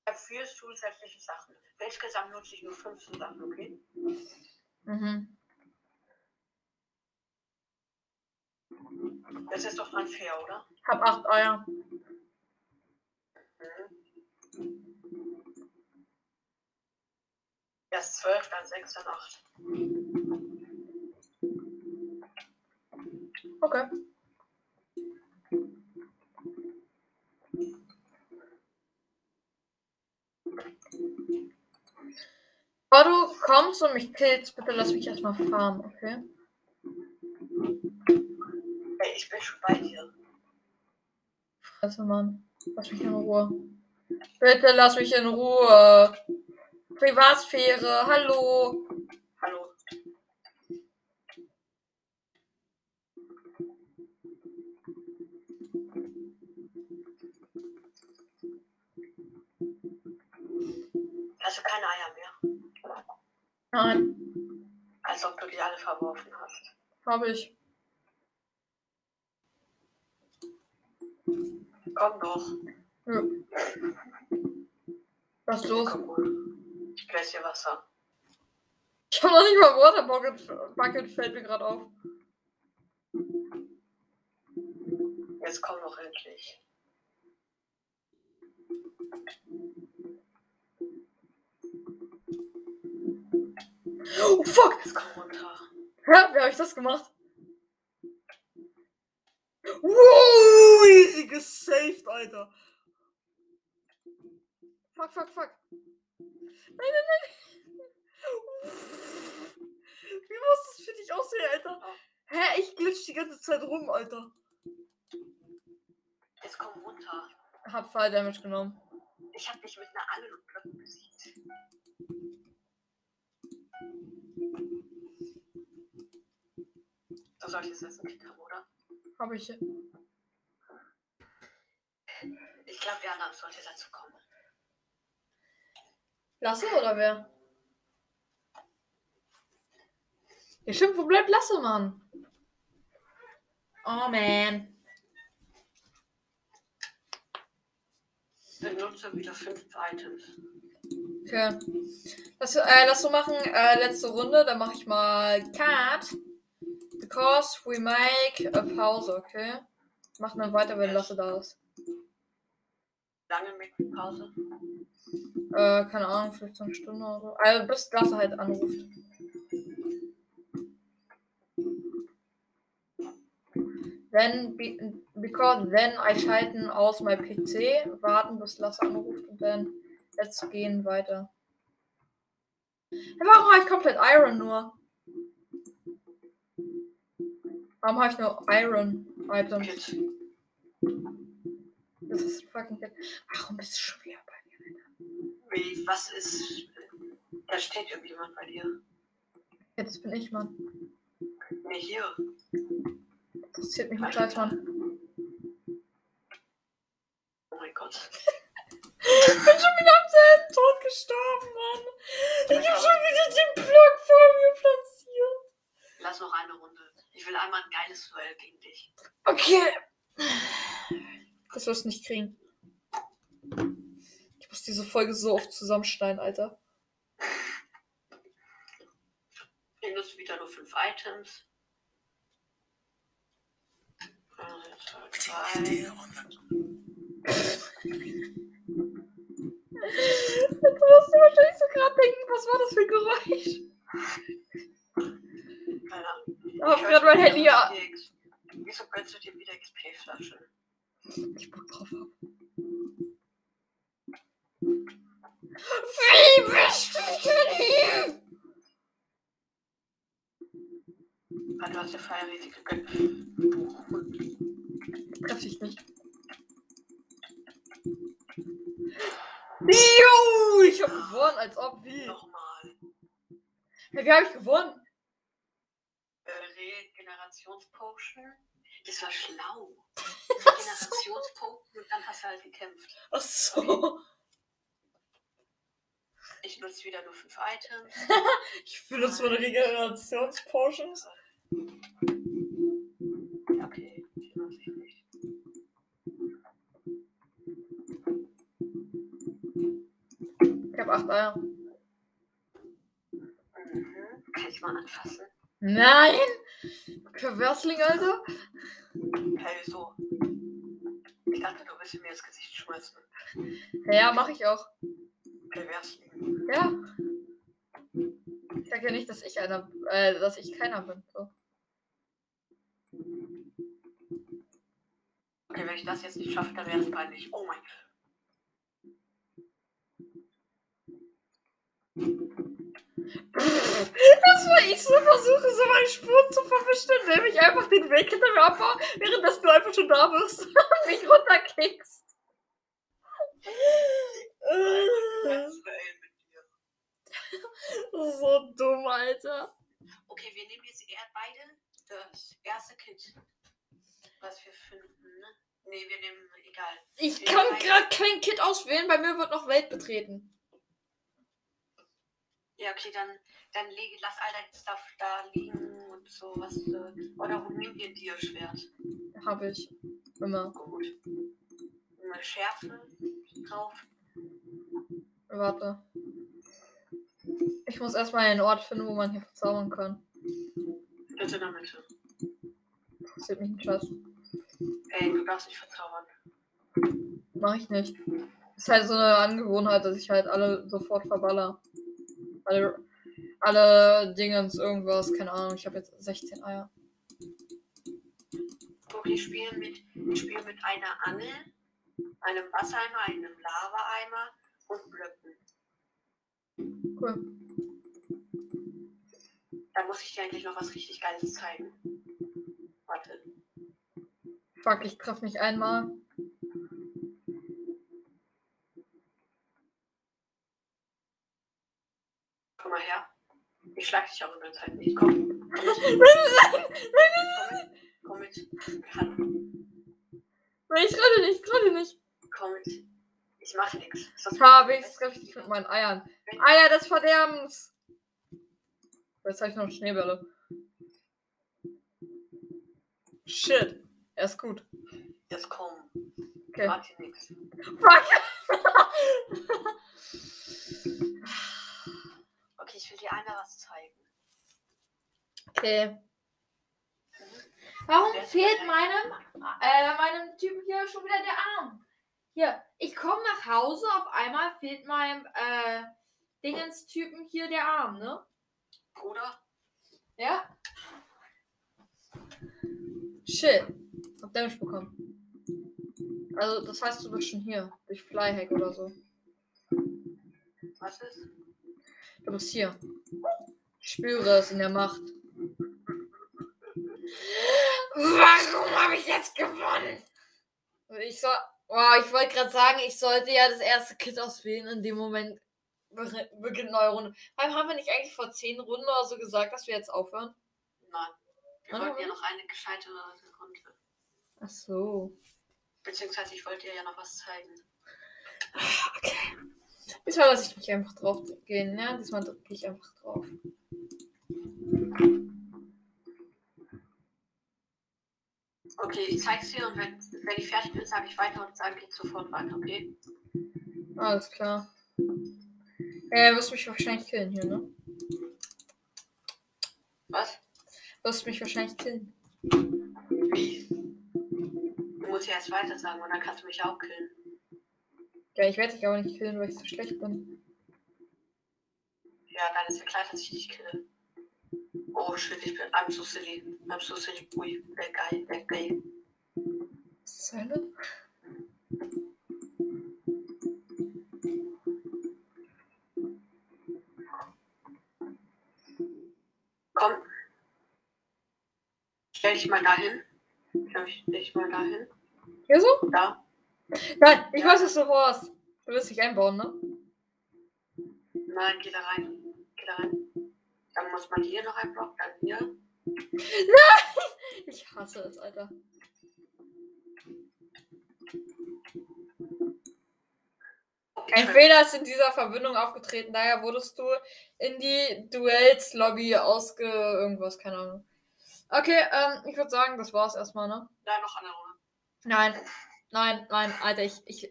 Ich habe vier zusätzliche Sachen. Insgesamt nutze ich nur 15 Sachen, okay? Mhm. Das ist doch dann fair, oder? Hab acht Eier. Erst zwölf, dann sechs, dann acht. Okay. Bevor du kommst und mich killst, bitte lass mich erstmal farmen, okay? Ey, ich bin schon bei dir. Fresse, Mann. Lass mich in Ruhe. Bitte lass mich in Ruhe. Privatsphäre, hallo. Hallo. Hast du keine Eier mehr? Nein, Als ob du die alle verworfen hast. habe ich. Mal. Ich bläse dir Wasser. Ich habe noch nicht mal Water Bucket, Bucket fällt mir gerade auf. 2 Damage genommen. Ich hab dich mit einer anderen Blöcke besiegt. Du solltest jetzt nicht haben, oder? Hab ich. Ich glaube, der andere sollte dazu kommen. Lasse oder wer? Ihr schimpft, wo bleibt Lasse, Mann? Oh, man. Benutze wieder fünf Items. Okay. Lass, äh, lass so machen, äh, letzte Runde, dann mache ich mal Cat. Because we make a pause, okay? Mach dann weiter, wenn Lasse da ist. Lange mit Pause. Äh, keine Ahnung, vielleicht so eine Stunde oder so. Also bis Lasse halt anruft. Then, be, because then I schalten aus mein PC, warten bis Lasse anruft und dann let's gehen weiter. Warum habe ich komplett Iron nur? Warum habe ich nur Iron Items? Das ist fucking shit. Warum bist du schwer bei mir? Wie, was ist. Da steht irgendjemand bei dir. Ja, das bin ich, Mann. Nee, hier. Das interessiert mich nicht Mann. Oh mein Gott. Ich bin schon wieder am selben Tod gestorben, Mann. Ich hab schon wieder den Block vor mir platziert. Lass noch eine Runde. Ich will einmal ein geiles Duell gegen dich. Okay. Das wirst du nicht kriegen. Ich muss diese Folge so oft zusammenschneiden, Alter. Ich nutze wieder nur fünf Items. Zwei, drei. Du musst dir wahrscheinlich so gerade denken, was war das für ein Geräusch? Keine Ahnung. Ich hab Ich gerade mein Handy ja. dir Wieso gönnst du dir wieder XP-Flasche? Ich Bock drauf hab. Wie bist du denn hier? Ah, du hast ja Feierriesig gegönnt. Treff dich nicht. Jo, ich hab gewonnen, als ob wie. Nochmal. Hey, wie hab ich gewonnen? Äh, Regenerationspotion. Das war schlau. <laughs> Regenerationspotion und dann hast du halt gekämpft. Ach so. Ich nutze wieder nur fünf Items. <laughs> Ich benutze meine Regenerationspotions. Okay, die nutze ich nicht. Acht Eier. Mhm. Kann ich mal anfassen? Nein! Perversling, Alter. Hey, so. Ich dachte, du willst mir ins Gesicht schmeißen. Ja, mach ich auch. Perversling. Ja. Ich sag ja nicht, dass ich einer, äh, dass ich keiner bin. So. Okay, wenn ich das jetzt nicht schaffe, dann wäre es peinlich. Oh mein Das war ich so versuche, so meine Spuren zu verwischen, indem ich einfach den Weg hinter mir abbaue, währenddessen du einfach schon da bist <laughs> und mich runterkickst. Das <laughs> so dumm, Alter. Okay, wir nehmen jetzt eher beide das erste Kit. Was wir finden, ne? Nee, wir nehmen, egal. Ich kann gerade kein Kit auswählen, bei mir wird noch Welt betreten. Ja, okay, dann, dann leg, lass all dein Stuff da liegen und so was. Äh, oder nimm dir ein Dia-Schwert. Hab ich. Immer. Gut. Eine Schärfe drauf. Warte. Ich muss erstmal einen Ort finden, wo man hier verzaubern kann. Bitte in der Mitte. Interessiert mich ein Scheiß. Ey, du darfst nicht verzaubern. Mach ich nicht. Ist halt so eine Angewohnheit, dass ich halt alle sofort verballer. Alle, alle Dingens, irgendwas, keine Ahnung. Ich habe jetzt 16 Eier. Guck, ich spiele mit, ich spiele mit einer Angel, einem Wassereimer, einem Lavaeimer und Blöcken. Cool. Da muss ich dir eigentlich noch was richtig Geiles zeigen. Warte. Fuck, ich treffe mich einmal. Komm mal her. Ich schlag dich auch in der Zeit nicht. Komm. Komm mit. Komm mit. Hallo. Nein, ich gerade nicht, gerade nicht. Komm mit. Ich mach Habe ich, das treffe ich dich mit meinen Eiern. Eier des Verderbens. Jetzt habe ich noch Schneebälle. Shit. Er ist gut. Jetzt komm. Okay. Warte nix. Fuck. <laughs> Ich will dir einmal was zeigen. Okay. Warum fehlt meinem, äh, meinem Typen hier schon wieder der Arm? Hier, ich komme nach Hause, auf einmal fehlt meinem äh, Dingens-Typen hier der Arm, ne? Bruder, Ja. Shit. Hab Damage bekommen. Also, das heißt, du bist schon hier. Durch Flyhack oder so. was ist? Du bist hier. Ich spüre es in der Macht. Warum habe ich jetzt gewonnen? Ich soll. Wow, ich wollte gerade sagen, ich sollte ja das erste Kit auswählen. In dem Moment be- beginnt neue Runde. Warum haben wir nicht eigentlich vor zehn Runden oder so gesagt, dass wir jetzt aufhören? Nein. Wir Warte, wollten ja noch eine gescheite Runde. Ach so. Beziehungsweise ich wollte dir ja noch was zeigen. Okay. Diesmal lasse ich mich einfach drauf gehen, ja? Diesmal drücke ich einfach drauf. Okay, ich zeig's dir und wenn, wenn ich fertig bin, sage ich weiter und sage jetzt sofort weiter, okay? Alles klar. Äh, wirst mich wahrscheinlich killen hier, ne? Was? Wirst mich wahrscheinlich killen. Wie? Du musst ja erst weiter sagen und dann kannst du mich auch killen. Ja, ich werde dich aber nicht killen, weil ich so schlecht bin. Ja, dann ist ja klar, dass ich dich kille. Oh shit, ich bin. I'm so silly. I'm so silly. Ui, der geil, der geil. Hölle? Komm. Stell dich mal dahin. Stell dich mal dahin. Hier so? Da. Nein, ich weiß, was du vorhast. Du wirst dich einbauen, ne? Nein, geh da rein. Geh da rein. Dann muss man hier noch ein Block, dann hier. Ich hasse es, Alter. Ein. Fehler ist in dieser Verbindung aufgetreten, daher wurdest du in die Duells-Lobby ausge... irgendwas, keine Ahnung. Okay, ähm, ich würde sagen, das war's erstmal, ne? Da noch eine Runde. Nein, nein, nein, Alter, ich, ich,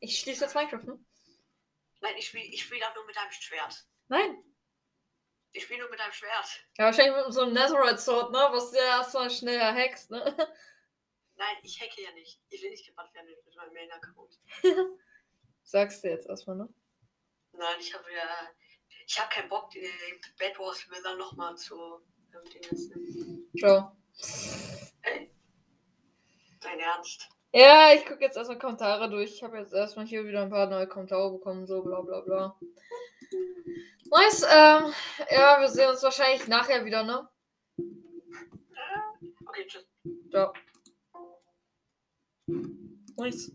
ich schließe jetzt Minecraft, ne? Nein, ich spiele ich spiel auch nur mit deinem Schwert. Nein. Ich spiele nur mit deinem Schwert. Ja, wahrscheinlich mit so einem Netherite Sword, ne? Was der erstmal schnell hackst, ne? Nein, ich hacke ja nicht. Ich will nicht gebannt werden mit meinem Main-Account. <laughs> Sagst du jetzt erstmal, ne? Nein, ich habe ja. Ich habe keinen Bock, die Bad Wars Wither nochmal zu. ähm, Dingen. Ciao. Dein Ernst. Ja, ich gucke jetzt erstmal Kommentare durch. Ich habe jetzt erstmal hier wieder ein paar neue Kommentare bekommen, so bla bla bla. Nice, ähm, ja, wir sehen uns wahrscheinlich nachher wieder, ne? Okay, tschüss. Ciao. Nice.